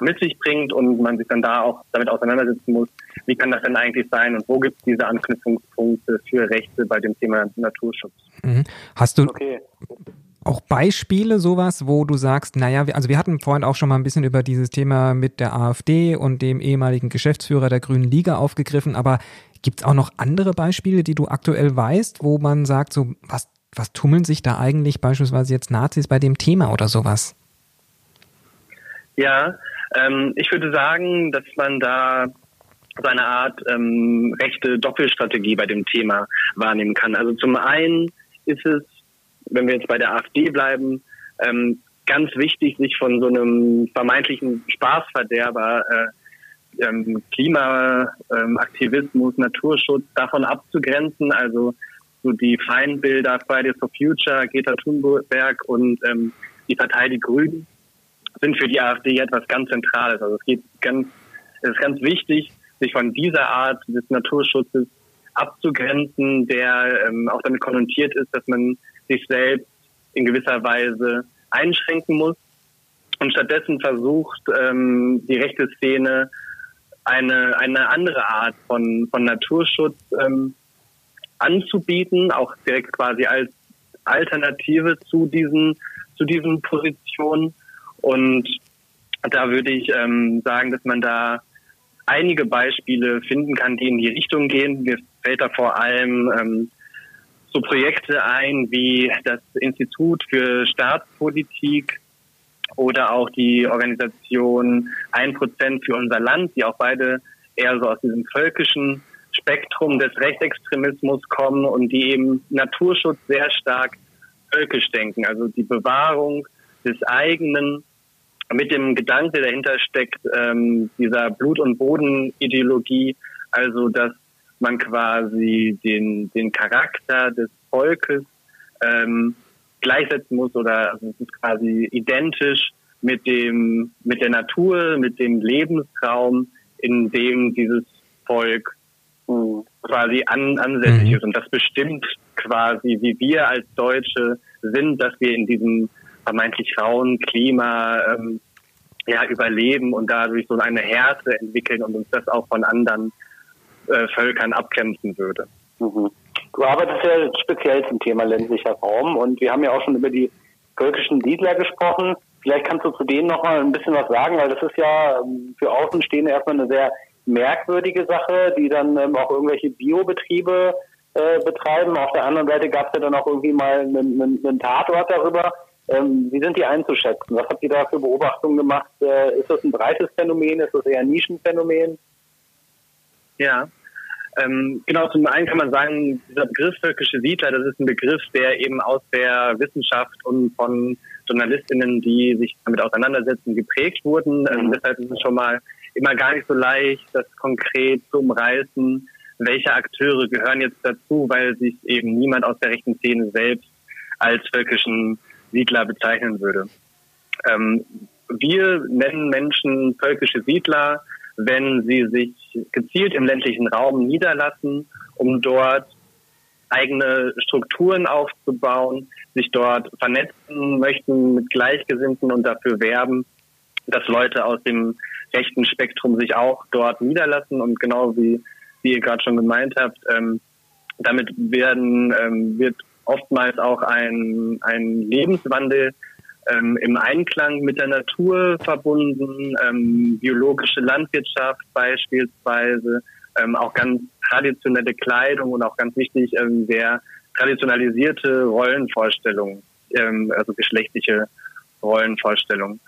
mit sich bringt und man sich dann da auch damit auseinandersetzen muss, wie kann das denn eigentlich sein und wo gibt es diese Anknüpfungspunkte für Rechte bei dem Thema Naturschutz.
Mhm. Hast du okay. auch Beispiele, sowas, wo du sagst, naja, also wir hatten vorhin auch schon mal ein bisschen über dieses Thema mit der AfD und dem ehemaligen Geschäftsführer der Grünen Liga aufgegriffen, aber gibt es auch noch andere Beispiele, die du aktuell weißt, wo man sagt, so was was tummeln sich da eigentlich beispielsweise jetzt Nazis bei dem Thema oder sowas?
Ja, ähm, ich würde sagen, dass man da so eine Art ähm, rechte Doppelstrategie bei dem Thema wahrnehmen kann. Also zum einen ist es, wenn wir jetzt bei der AfD bleiben, ähm, ganz wichtig, sich von so einem vermeintlichen Spaßverderber äh, ähm, Klimaaktivismus, Naturschutz davon abzugrenzen. Also so die Feindbilder Fridays for Future, Greta Thunberg und ähm, die Partei Die Grünen sind für die AfD etwas ganz Zentrales. Also es geht ganz, es ist ganz wichtig, sich von dieser Art des Naturschutzes abzugrenzen, der ähm, auch damit konnotiert ist, dass man sich selbst in gewisser Weise einschränken muss und stattdessen versucht, ähm, die rechte Szene eine, eine andere Art von, von Naturschutz ähm, anzubieten, auch direkt quasi als Alternative zu diesen, zu diesen Positionen. Und da würde ich ähm, sagen, dass man da einige Beispiele finden kann, die in die Richtung gehen. Mir fällt da vor allem ähm, so Projekte ein wie das Institut für Staatspolitik oder auch die Organisation Ein Prozent für unser Land, die auch beide eher so aus diesem völkischen Spektrum des Rechtsextremismus kommen und die eben Naturschutz sehr stark völkisch denken. Also die Bewahrung des eigenen mit dem Gedanke dahinter steckt, ähm, dieser Blut- und Bodenideologie, also dass man quasi den, den Charakter des Volkes ähm, gleichsetzen muss oder also es ist quasi identisch mit dem, mit der Natur, mit dem Lebensraum, in dem dieses Volk hm, quasi an, ansässig mhm. ist. Und das bestimmt quasi, wie wir als Deutsche sind, dass wir in diesem vermeintlich rauen Klima ähm, ja, überleben und dadurch so eine Härte entwickeln und uns das auch von anderen äh, Völkern abkämpfen würde.
Mhm. Du arbeitest ja speziell zum Thema ländlicher Raum und wir haben ja auch schon über die völkischen Siedler gesprochen. Vielleicht kannst du zu denen noch mal ein bisschen was sagen, weil das ist ja ähm, für Außenstehende erstmal eine sehr merkwürdige Sache, die dann ähm, auch irgendwelche Biobetriebe äh, betreiben. Auf der anderen Seite gab es ja dann auch irgendwie mal einen, einen, einen Tatort darüber. Ähm, wie sind die einzuschätzen? Was habt ihr da für Beobachtungen gemacht? Äh, ist das ein breites Phänomen? Ist das eher ein Nischenphänomen?
Ja, ähm, genau, zum einen kann man sagen, dieser Begriff völkische Siedler, das ist ein Begriff, der eben aus der Wissenschaft und von Journalistinnen, die sich damit auseinandersetzen, geprägt wurden. Ähm, deshalb ist es schon mal immer gar nicht so leicht, das konkret zu umreißen, welche Akteure gehören jetzt dazu, weil sich eben niemand aus der rechten Szene selbst als völkischen Siedler bezeichnen würde. Ähm, wir nennen Menschen völkische Siedler, wenn sie sich gezielt im ländlichen Raum niederlassen, um dort eigene Strukturen aufzubauen, sich dort vernetzen möchten mit Gleichgesinnten und dafür werben, dass Leute aus dem rechten Spektrum sich auch dort niederlassen. Und genau wie, wie ihr gerade schon gemeint habt, ähm, damit werden, ähm, wird oftmals auch ein, ein Lebenswandel ähm, im Einklang mit der Natur verbunden, ähm, biologische Landwirtschaft beispielsweise, ähm, auch ganz traditionelle Kleidung und auch ganz wichtig ähm, sehr traditionalisierte Rollenvorstellungen, ähm, also geschlechtliche Rollenvorstellungen.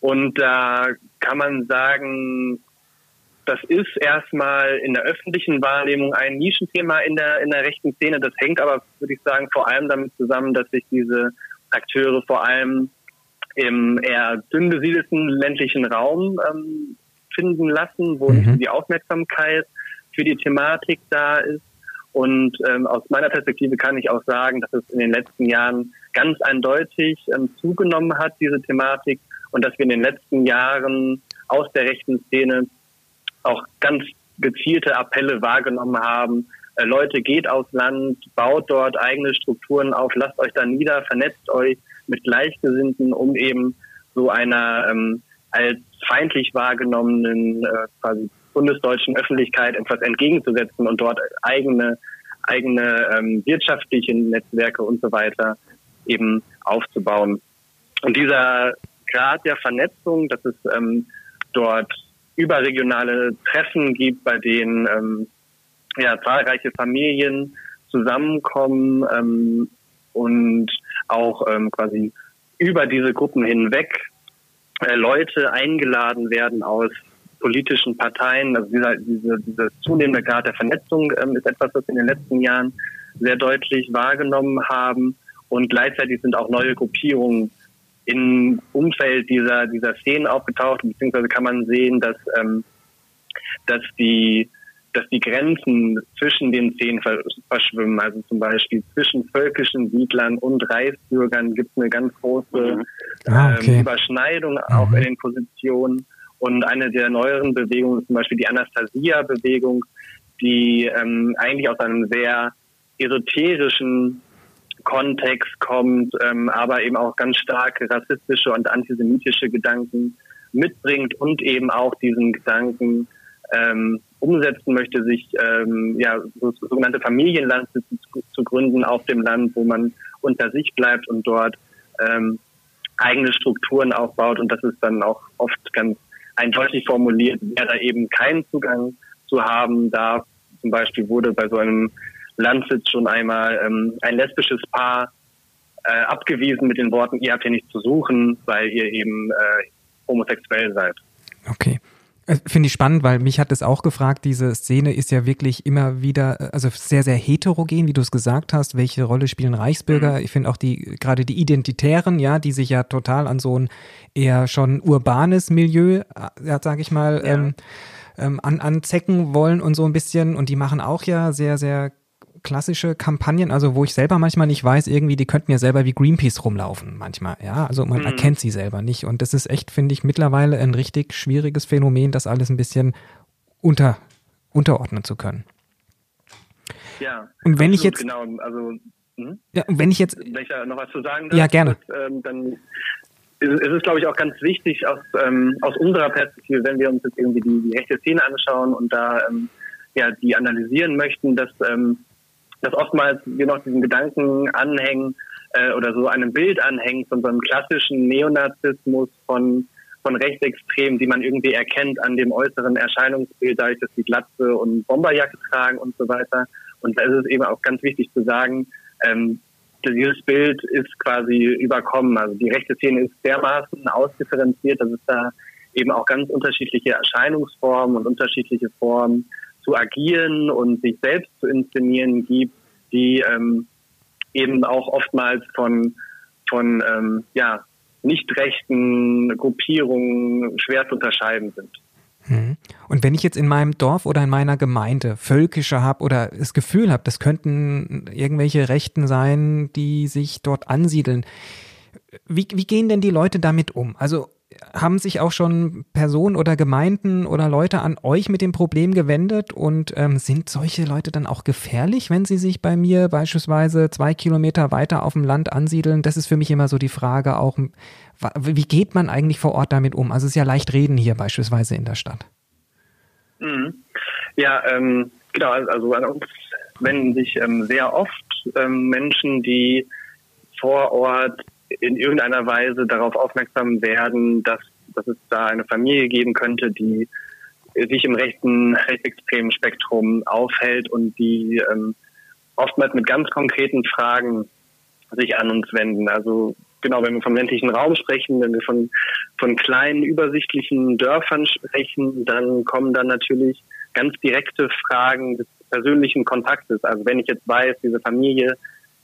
Und da kann man sagen, das ist erstmal in der öffentlichen Wahrnehmung ein Nischenthema in der, in der rechten Szene. Das hängt aber, würde ich sagen, vor allem damit zusammen, dass sich diese Akteure vor allem im eher dünn besiedelten ländlichen Raum ähm, finden lassen, wo mhm. die Aufmerksamkeit für die Thematik da ist. Und ähm, aus meiner Perspektive kann ich auch sagen, dass es in den letzten Jahren ganz eindeutig ähm, zugenommen hat, diese Thematik, und dass wir in den letzten Jahren aus der rechten Szene auch ganz gezielte Appelle wahrgenommen haben, äh, Leute, geht aufs Land, baut dort eigene Strukturen auf, lasst euch da nieder, vernetzt euch mit Gleichgesinnten, um eben so einer ähm, als feindlich wahrgenommenen äh, quasi bundesdeutschen Öffentlichkeit etwas entgegenzusetzen und dort eigene eigene ähm, wirtschaftliche Netzwerke und so weiter eben aufzubauen. Und dieser Grad der Vernetzung, dass es ähm, dort überregionale Treffen gibt, bei denen ähm, ja, zahlreiche Familien zusammenkommen ähm, und auch ähm, quasi über diese Gruppen hinweg äh, Leute eingeladen werden aus politischen Parteien. Also dieser, diese, dieser zunehmende Grad der Vernetzung ähm, ist etwas, was wir in den letzten Jahren sehr deutlich wahrgenommen haben. Und gleichzeitig sind auch neue Gruppierungen im Umfeld dieser, dieser Szenen aufgetaucht, beziehungsweise kann man sehen, dass, ähm, dass die dass die Grenzen zwischen den Szenen verschwimmen. Also zum Beispiel zwischen völkischen Siedlern und Reichsbürgern gibt es eine ganz große mhm. ah, okay. ähm, Überschneidung auch mhm. in den Positionen. Und eine der neueren Bewegungen ist zum Beispiel die Anastasia-Bewegung, die ähm, eigentlich aus einem sehr esoterischen Kontext kommt, ähm, aber eben auch ganz starke rassistische und antisemitische Gedanken mitbringt und eben auch diesen Gedanken ähm, umsetzen möchte, sich ähm, ja so, sogenannte Familienlandsitze zu, zu, gründen auf dem Land, wo man unter sich bleibt und dort ähm, eigene Strukturen aufbaut und das ist dann auch oft ganz eindeutig formuliert, wer da eben keinen Zugang zu haben darf. Zum Beispiel wurde bei so einem Landsitz schon einmal ähm, ein lesbisches Paar äh, abgewiesen mit den Worten, ihr habt hier nichts zu suchen, weil ihr eben äh, homosexuell seid.
Okay. Äh, finde ich spannend, weil mich hat es auch gefragt, diese Szene ist ja wirklich immer wieder, äh, also sehr, sehr heterogen, wie du es gesagt hast. Welche Rolle spielen Reichsbürger? Mhm. Ich finde auch die, gerade die Identitären, ja, die sich ja total an so ein eher schon urbanes Milieu, äh, ja, sag ich mal, ja. ähm, ähm, an, anzecken wollen und so ein bisschen. Und die machen auch ja sehr, sehr klassische Kampagnen, also wo ich selber manchmal nicht weiß, irgendwie, die könnten ja selber wie Greenpeace rumlaufen manchmal, ja. Also man mhm. erkennt sie selber nicht. Und das ist echt, finde ich, mittlerweile ein richtig schwieriges Phänomen, das alles ein bisschen unter, unterordnen zu können.
Ja.
Und wenn ich jetzt.
Genau, also.
Hm? Ja, und wenn ich jetzt.
Wenn ich da noch was zu sagen darf,
Ja, gerne.
Das, ähm, dann ist es, glaube ich, auch ganz wichtig aus, ähm, aus unserer Perspektive, wenn wir uns jetzt irgendwie die, die rechte Szene anschauen und da ähm, ja, die analysieren möchten, dass ähm, dass oftmals wir noch diesen Gedanken anhängen äh, oder so einem Bild anhängen von so einem klassischen Neonazismus von von Rechtsextremen, die man irgendwie erkennt an dem äußeren Erscheinungsbild, dadurch, dass sie Glatze und Bomberjacke tragen und so weiter. Und da ist es eben auch ganz wichtig zu sagen, ähm, dieses Bild ist quasi überkommen. Also die rechte Szene ist dermaßen ausdifferenziert, dass es da eben auch ganz unterschiedliche Erscheinungsformen und unterschiedliche Formen zu agieren und sich selbst zu inszenieren gibt, die ähm, eben auch oftmals von, von ähm, ja, nicht rechten Gruppierungen schwer zu unterscheiden sind.
Hm. Und wenn ich jetzt in meinem Dorf oder in meiner Gemeinde Völkische habe oder das Gefühl habe, das könnten irgendwelche Rechten sein, die sich dort ansiedeln, wie, wie gehen denn die Leute damit um? Also haben sich auch schon Personen oder Gemeinden oder Leute an euch mit dem Problem gewendet und ähm, sind solche Leute dann auch gefährlich, wenn sie sich bei mir beispielsweise zwei Kilometer weiter auf dem Land ansiedeln? Das ist für mich immer so die Frage auch, wie geht man eigentlich vor Ort damit um? Also es ist ja leicht reden hier beispielsweise in der Stadt.
Mhm. Ja, ähm, genau, also an uns wenden sich ähm, sehr oft ähm, Menschen, die vor Ort in irgendeiner Weise darauf aufmerksam werden, dass, dass es da eine Familie geben könnte, die sich im rechten, rechtsextremen Spektrum aufhält und die ähm, oftmals mit ganz konkreten Fragen sich an uns wenden. Also genau, wenn wir vom ländlichen Raum sprechen, wenn wir von, von kleinen, übersichtlichen Dörfern sprechen, dann kommen dann natürlich ganz direkte Fragen des persönlichen Kontaktes. Also wenn ich jetzt weiß, diese Familie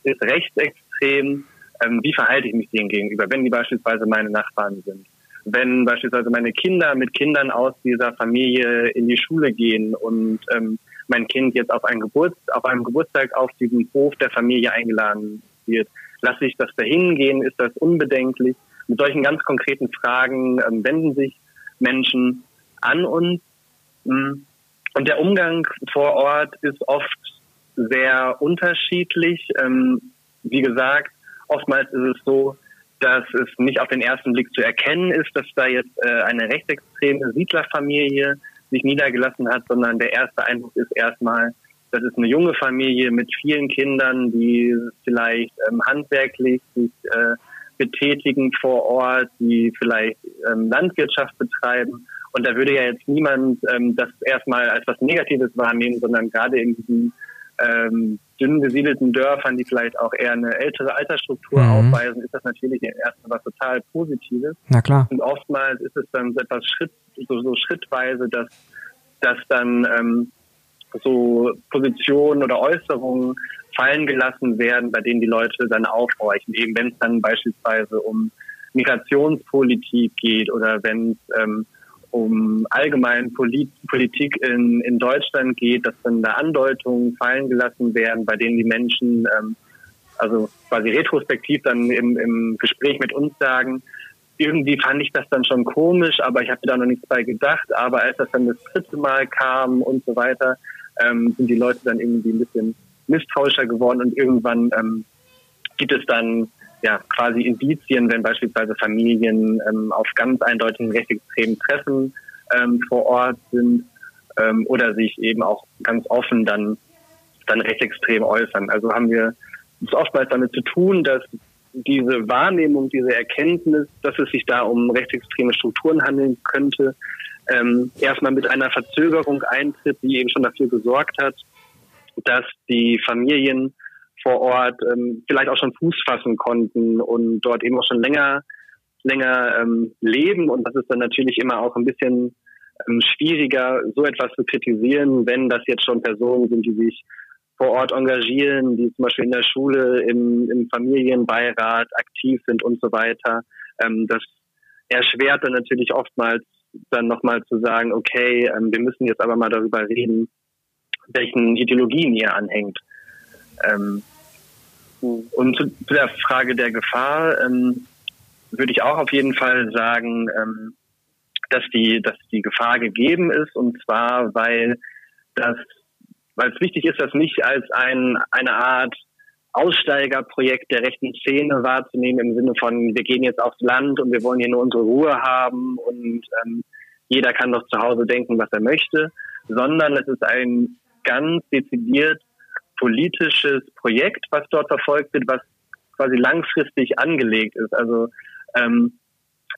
ist rechtsextrem, ähm, wie verhalte ich mich denen gegenüber, wenn die beispielsweise meine Nachbarn sind. Wenn beispielsweise meine Kinder mit Kindern aus dieser Familie in die Schule gehen und ähm, mein Kind jetzt auf, einen Geburt, auf einem Geburtstag auf diesem Hof der Familie eingeladen wird, lasse ich das dahin gehen, ist das unbedenklich? Mit solchen ganz konkreten Fragen ähm, wenden sich Menschen an uns. Mm. Und der Umgang vor Ort ist oft sehr unterschiedlich. Ähm, wie gesagt, Oftmals ist es so, dass es nicht auf den ersten Blick zu erkennen ist, dass da jetzt äh, eine rechtsextreme Siedlerfamilie sich niedergelassen hat, sondern der erste Eindruck ist erstmal, das ist eine junge Familie mit vielen Kindern, die vielleicht ähm, handwerklich sich äh, betätigen vor Ort, die vielleicht ähm, Landwirtschaft betreiben. Und da würde ja jetzt niemand ähm, das erstmal als was Negatives wahrnehmen, sondern gerade in diesen ähm, dünn besiedelten Dörfern, die vielleicht auch eher eine ältere Altersstruktur mhm. aufweisen, ist das natürlich erstmal was total Positives.
Na klar.
Und oftmals ist es dann so etwas Schritt, so, so schrittweise, dass, dass dann ähm, so Positionen oder Äußerungen fallen gelassen werden, bei denen die Leute dann aufhorchen. Eben wenn es dann beispielsweise um Migrationspolitik geht oder wenn es ähm, um allgemein Polit Politik in, in Deutschland geht, dass dann da Andeutungen fallen gelassen werden, bei denen die Menschen, ähm, also quasi retrospektiv dann im, im Gespräch mit uns sagen, irgendwie fand ich das dann schon komisch, aber ich habe da noch nichts bei gedacht. Aber als das dann das dritte Mal kam und so weiter, ähm, sind die Leute dann irgendwie ein bisschen misstrauischer geworden und irgendwann ähm, gibt es dann ja, quasi Indizien, wenn beispielsweise Familien ähm, auf ganz eindeutigen rechtsextremen Treffen ähm, vor Ort sind ähm, oder sich eben auch ganz offen dann, dann rechtsextrem äußern. Also haben wir es oftmals damit zu tun, dass diese Wahrnehmung, diese Erkenntnis, dass es sich da um rechtsextreme Strukturen handeln könnte, ähm, erstmal mit einer Verzögerung eintritt, die eben schon dafür gesorgt hat, dass die Familien vor Ort ähm, vielleicht auch schon Fuß fassen konnten und dort eben auch schon länger länger ähm, leben und das ist dann natürlich immer auch ein bisschen ähm, schwieriger, so etwas zu kritisieren, wenn das jetzt schon Personen sind, die sich vor Ort engagieren, die zum Beispiel in der Schule, im, im Familienbeirat aktiv sind und so weiter. Ähm, das erschwert dann natürlich oftmals dann nochmal zu sagen, okay, ähm, wir müssen jetzt aber mal darüber reden, welchen Ideologien ihr anhängt. Ähm, und zu, der Frage der Gefahr ähm, würde ich auch auf jeden Fall sagen, ähm, dass die, dass die Gefahr gegeben ist. Und zwar, weil das, weil es wichtig ist, das nicht als ein, eine Art Aussteigerprojekt der rechten Szene wahrzunehmen im Sinne von, wir gehen jetzt aufs Land und wir wollen hier nur unsere Ruhe haben und ähm, jeder kann doch zu Hause denken, was er möchte, sondern es ist ein ganz dezidiert politisches Projekt, was dort verfolgt wird, was quasi langfristig angelegt ist. Also ähm,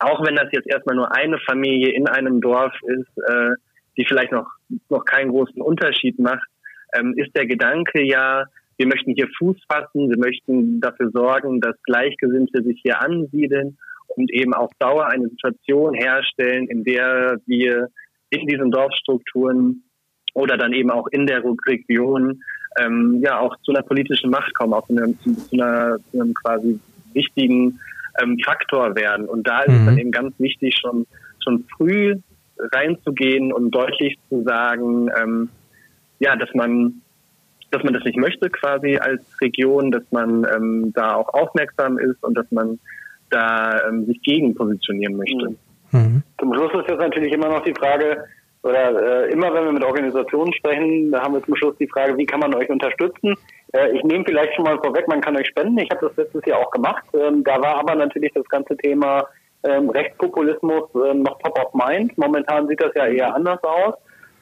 auch wenn das jetzt erstmal nur eine Familie in einem Dorf ist, äh, die vielleicht noch, noch keinen großen Unterschied macht, ähm, ist der Gedanke ja, wir möchten hier Fuß fassen, wir möchten dafür sorgen, dass Gleichgesinnte sich hier ansiedeln und eben auf Dauer eine Situation herstellen, in der wir in diesen Dorfstrukturen oder dann eben auch in der Region ähm, ja auch zu einer politischen Macht kommen, auch zu, einer, zu, einer, zu einem quasi wichtigen ähm, Faktor werden. Und da ist mhm. es dann eben ganz wichtig, schon, schon früh reinzugehen und deutlich zu sagen, ähm, ja, dass man, dass man das nicht möchte quasi als Region, dass man ähm, da auch aufmerksam ist und dass man da ähm, sich gegen positionieren möchte.
Mhm. Zum Schluss ist jetzt natürlich immer noch die Frage, oder äh, immer wenn wir mit Organisationen sprechen, da haben wir zum Schluss die Frage, wie kann man euch unterstützen? Äh, ich nehme vielleicht schon mal vorweg, man kann euch spenden. Ich habe das letztes Jahr auch gemacht. Ähm, da war aber natürlich das ganze Thema ähm, Rechtspopulismus äh, noch top of mind. Momentan sieht das ja eher anders aus.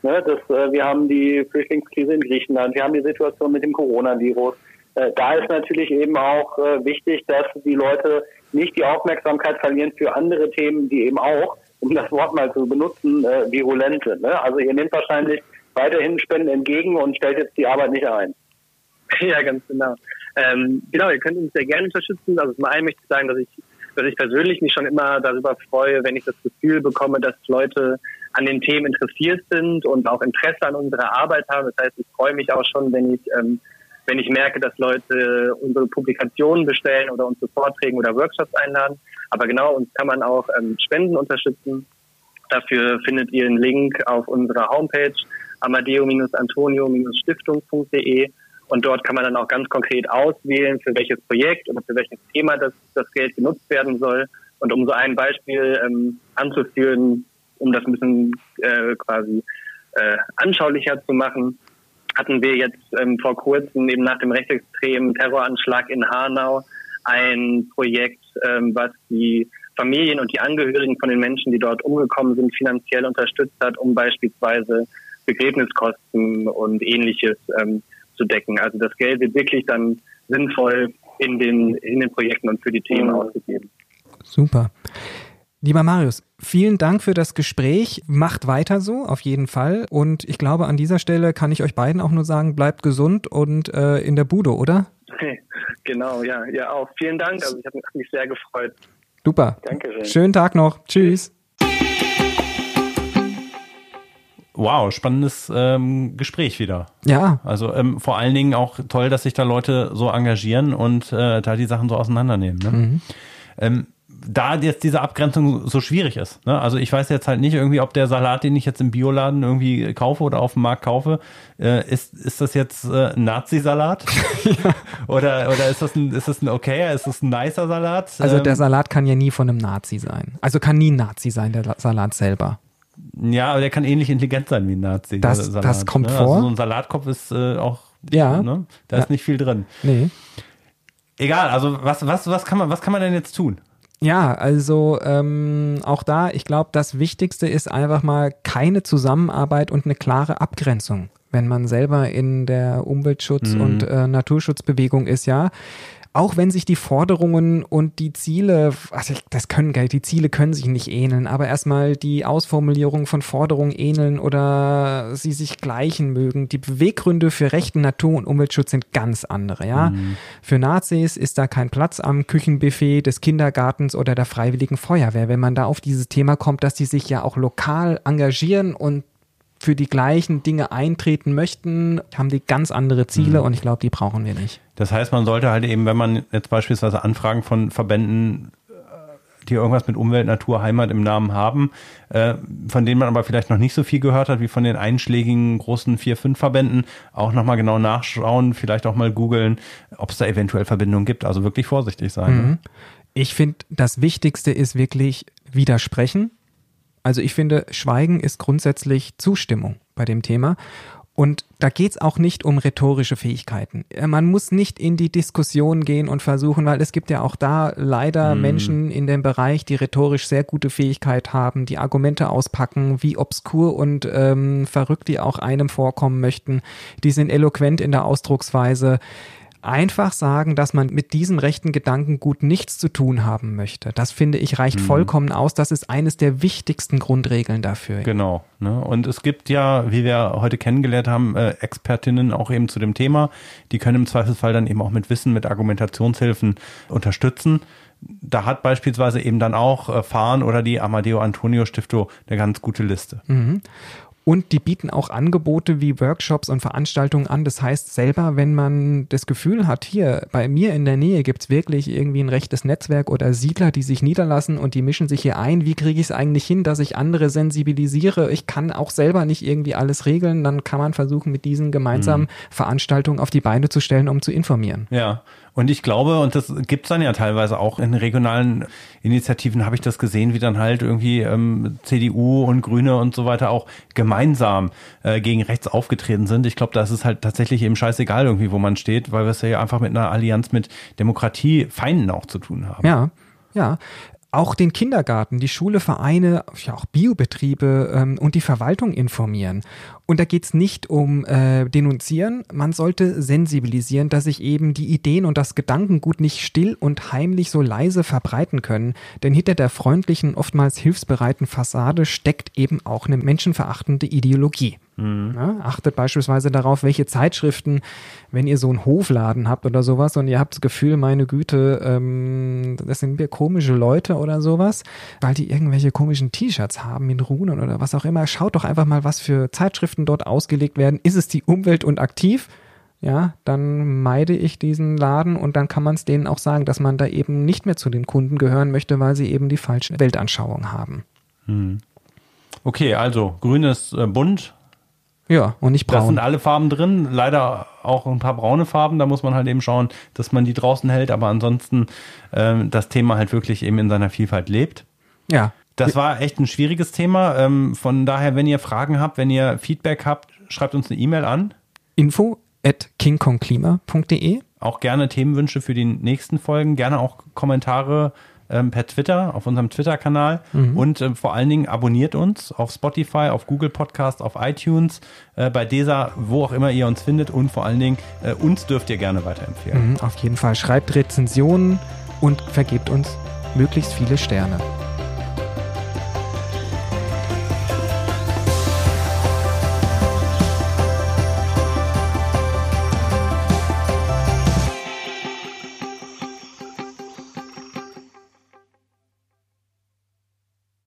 Ne, das, äh, wir haben die Flüchtlingskrise in Griechenland, wir haben die Situation mit dem Coronavirus. Äh, da ist natürlich eben auch äh, wichtig, dass die Leute nicht die Aufmerksamkeit verlieren für andere Themen, die eben auch um das Wort mal zu benutzen, äh, virulente. Ne? Also ihr nehmt wahrscheinlich weiterhin Spenden entgegen und stellt jetzt die Arbeit nicht ein. <laughs>
Ja, ganz genau. Ähm, genau, ihr könnt uns sehr gerne unterstützen. Also zum einen möchte ich sagen, dass ich, dass ich persönlich mich schon immer darüber freue, wenn ich das Gefühl bekomme, dass Leute an den Themen interessiert sind und auch Interesse an unserer Arbeit haben. Das heißt, ich freue mich auch schon, wenn ich ähm, wenn ich merke, dass Leute unsere Publikationen bestellen oder uns zu Vorträgen oder Workshops einladen. Aber genau, uns kann man auch ähm, Spenden unterstützen. Dafür findet ihr einen Link auf unserer Homepage amadeo-antonio-stiftung.de und dort kann man dann auch ganz konkret auswählen, für welches Projekt oder für welches Thema das, das Geld genutzt werden soll. Und um so ein Beispiel ähm, anzuführen, um das ein bisschen äh, quasi äh, anschaulicher zu machen, hatten wir jetzt ähm, vor kurzem eben nach dem rechtsextremen Terroranschlag in Hanau ein Projekt, ähm, was die Familien und die Angehörigen von den Menschen, die dort umgekommen sind, finanziell unterstützt hat, um beispielsweise Begräbniskosten und ähnliches ähm, zu decken. Also das Geld wird wirklich dann sinnvoll in den, in den Projekten und für die Themen mhm. ausgegeben.
Super. Lieber Marius, vielen Dank für das Gespräch. Macht weiter so, auf jeden Fall. Und ich glaube, an dieser Stelle kann ich euch beiden auch nur sagen, bleibt gesund und äh, in der Bude, oder? <laughs>
Genau, ja, ja auch. Vielen Dank. Also ich habe mich sehr gefreut.
Super. Dankeschön. Schönen Tag noch. Tschüss.
Wow, spannendes ähm, Gespräch wieder.
Ja.
Also ähm, vor allen Dingen auch toll, dass sich da Leute so engagieren und äh, da die Sachen so auseinandernehmen. Ne? Mhm. Ähm, da jetzt diese Abgrenzung so schwierig ist. Ne? Also ich weiß jetzt halt nicht irgendwie, ob der Salat, den ich jetzt im Bioladen irgendwie kaufe oder auf dem Markt kaufe, äh, ist, ist das jetzt äh, Nazi-Salat? ja. <laughs> <laughs> oder, oder ist das ein, ist das ein okayer, ist das ein nicer Salat?
Also der ähm, Salat kann ja nie von einem Nazi sein. Also kann nie ein Nazi sein, der Salat selber.
Ja, aber der kann ähnlich intelligent sein wie ein Nazi.
Das, Salat, das kommt
ne?
vor.
Also so ein Salatkopf ist äh, auch,
ja.
Ne? da
ja.
ist nicht viel drin.
Nee.
Egal, also was, was, was, kann man, was kann man denn jetzt tun?
Ja, also ähm, auch da, ich glaube, das Wichtigste ist einfach mal keine Zusammenarbeit und eine klare Abgrenzung. Wenn man selber in der Umweltschutz- mhm. und äh, Naturschutzbewegung ist, ja, auch wenn sich die Forderungen und die Ziele, also das können, die Ziele können sich nicht ähneln, aber erstmal die Ausformulierung von Forderungen ähneln oder sie sich gleichen mögen. Die Beweggründe für rechten Natur- und Umweltschutz sind ganz andere, ja. Mhm. Für Nazis ist da kein Platz am Küchenbuffet des Kindergartens oder der Freiwilligen Feuerwehr, wenn man da auf dieses Thema kommt, dass die sich ja auch lokal engagieren und für die gleichen Dinge eintreten möchten, haben die ganz andere Ziele mhm. und ich glaube, die brauchen wir nicht.
Das heißt, man sollte halt eben, wenn man jetzt beispielsweise Anfragen von Verbänden äh, die irgendwas mit Umwelt, Natur, Heimat im Namen haben, äh, von denen man aber vielleicht noch nicht so viel gehört hat wie von den einschlägigen großen vier, fünf Verbänden, auch nochmal genau nachschauen, vielleicht auch mal googeln, ob es da eventuell Verbindungen gibt. Also wirklich vorsichtig sein. Ne?
Mhm. Ich finde, das Wichtigste ist wirklich widersprechen. Also ich finde, Schweigen ist grundsätzlich Zustimmung bei dem Thema. Und da geht es auch nicht um rhetorische Fähigkeiten. Äh, man muss nicht in die Diskussion gehen und versuchen, weil es gibt ja auch da leider mm. Menschen in dem Bereich, die rhetorisch sehr gute Fähigkeit haben, die Argumente auspacken, wie obskur und ähm, verrückt die auch einem vorkommen möchten. Die sind eloquent in der Ausdrucksweise einfach sagen, dass man mit diesem rechten Gedankengut nichts zu tun haben möchte. Das finde ich reicht mhm. vollkommen aus. Das ist eines der wichtigsten Grundregeln dafür.
Genau. Ne? Und es gibt ja, wie wir heute kennengelernt haben, äh, Expertinnen auch eben zu dem Thema. Die können im Zweifelsfall dann eben auch mit Wissen, mit Argumentationshilfen unterstützen da hat beispielsweise eben dann auch äh, Fahren oder die Amadeo Antonio Stiftung eine ganz gute Liste.
Mhm. Und die bieten auch Angebote wie Workshops und Veranstaltungen an. Das heißt, selber, wenn man das Gefühl hat, hier bei mir in der Nähe gibt es wirklich irgendwie ein rechtes Netzwerk oder Siedler, die sich niederlassen und die mischen sich hier ein, wie kriege ich es eigentlich hin, dass ich andere sensibilisiere? Ich kann auch selber nicht irgendwie alles regeln. Dann kann man versuchen, mit diesen gemeinsamen mhm. Veranstaltungen auf die Beine zu stellen, um zu informieren.
Ja, und ich glaube, und das gibt's dann ja teilweise auch in regionalen Initiativen, habe ich das gesehen, wie dann halt irgendwie ähm, CDU und Grüne und so weiter auch gemeinsam äh, gegen rechts aufgetreten sind. Ich glaube, da ist es halt tatsächlich eben scheißegal irgendwie, wo man steht, weil wir es ja einfach mit einer Allianz mit Demokratiefeinden auch zu tun haben.
Ja, ja auch den Kindergarten, die Schule, Vereine, ja auch Biobetriebe ähm, und die Verwaltung informieren. Und da geht's nicht um äh, denunzieren, man sollte sensibilisieren, dass sich eben die Ideen und das Gedankengut nicht still und heimlich so leise verbreiten können. Denn hinter der freundlichen, oftmals hilfsbereiten Fassade steckt eben auch eine menschenverachtende Ideologie. Mhm. Ja, achtet beispielsweise darauf, welche Zeitschriften, wenn ihr so einen Hofladen habt oder sowas und ihr habt das Gefühl, meine Güte, ähm, das sind wir komische Leute oder sowas, weil die irgendwelche komischen T-Shirts haben mit Runen oder was auch immer. Schaut doch einfach mal, was für Zeitschriften dort ausgelegt werden, ist es die Umwelt und aktiv, ja, dann meide ich diesen Laden und dann kann man es denen auch sagen, dass man da eben nicht mehr zu den Kunden gehören möchte, weil sie eben die falsche Weltanschauung haben. Hm.
Okay, also grün ist äh, bunt.
Ja, und nicht braun.
Da sind alle Farben drin, leider auch ein paar braune Farben, da muss man halt eben schauen, dass man die draußen hält, aber ansonsten äh, das Thema halt wirklich eben in seiner Vielfalt lebt.
Ja,
das war echt ein schwieriges Thema. Ähm, von daher, wenn ihr Fragen habt, wenn ihr Feedback habt, schreibt uns eine E-Mail an.
Info at kingkongklima.de.
Auch gerne Themenwünsche für die nächsten Folgen, gerne auch Kommentare ähm, per Twitter, auf unserem Twitter-Kanal mhm. und äh, vor allen Dingen abonniert uns auf Spotify, auf Google Podcast, auf iTunes, äh, bei dieser, wo auch immer ihr uns findet und vor allen Dingen äh, uns dürft ihr gerne weiterempfehlen.
Mhm, auf jeden Fall. Schreibt Rezensionen und vergebt uns möglichst viele Sterne.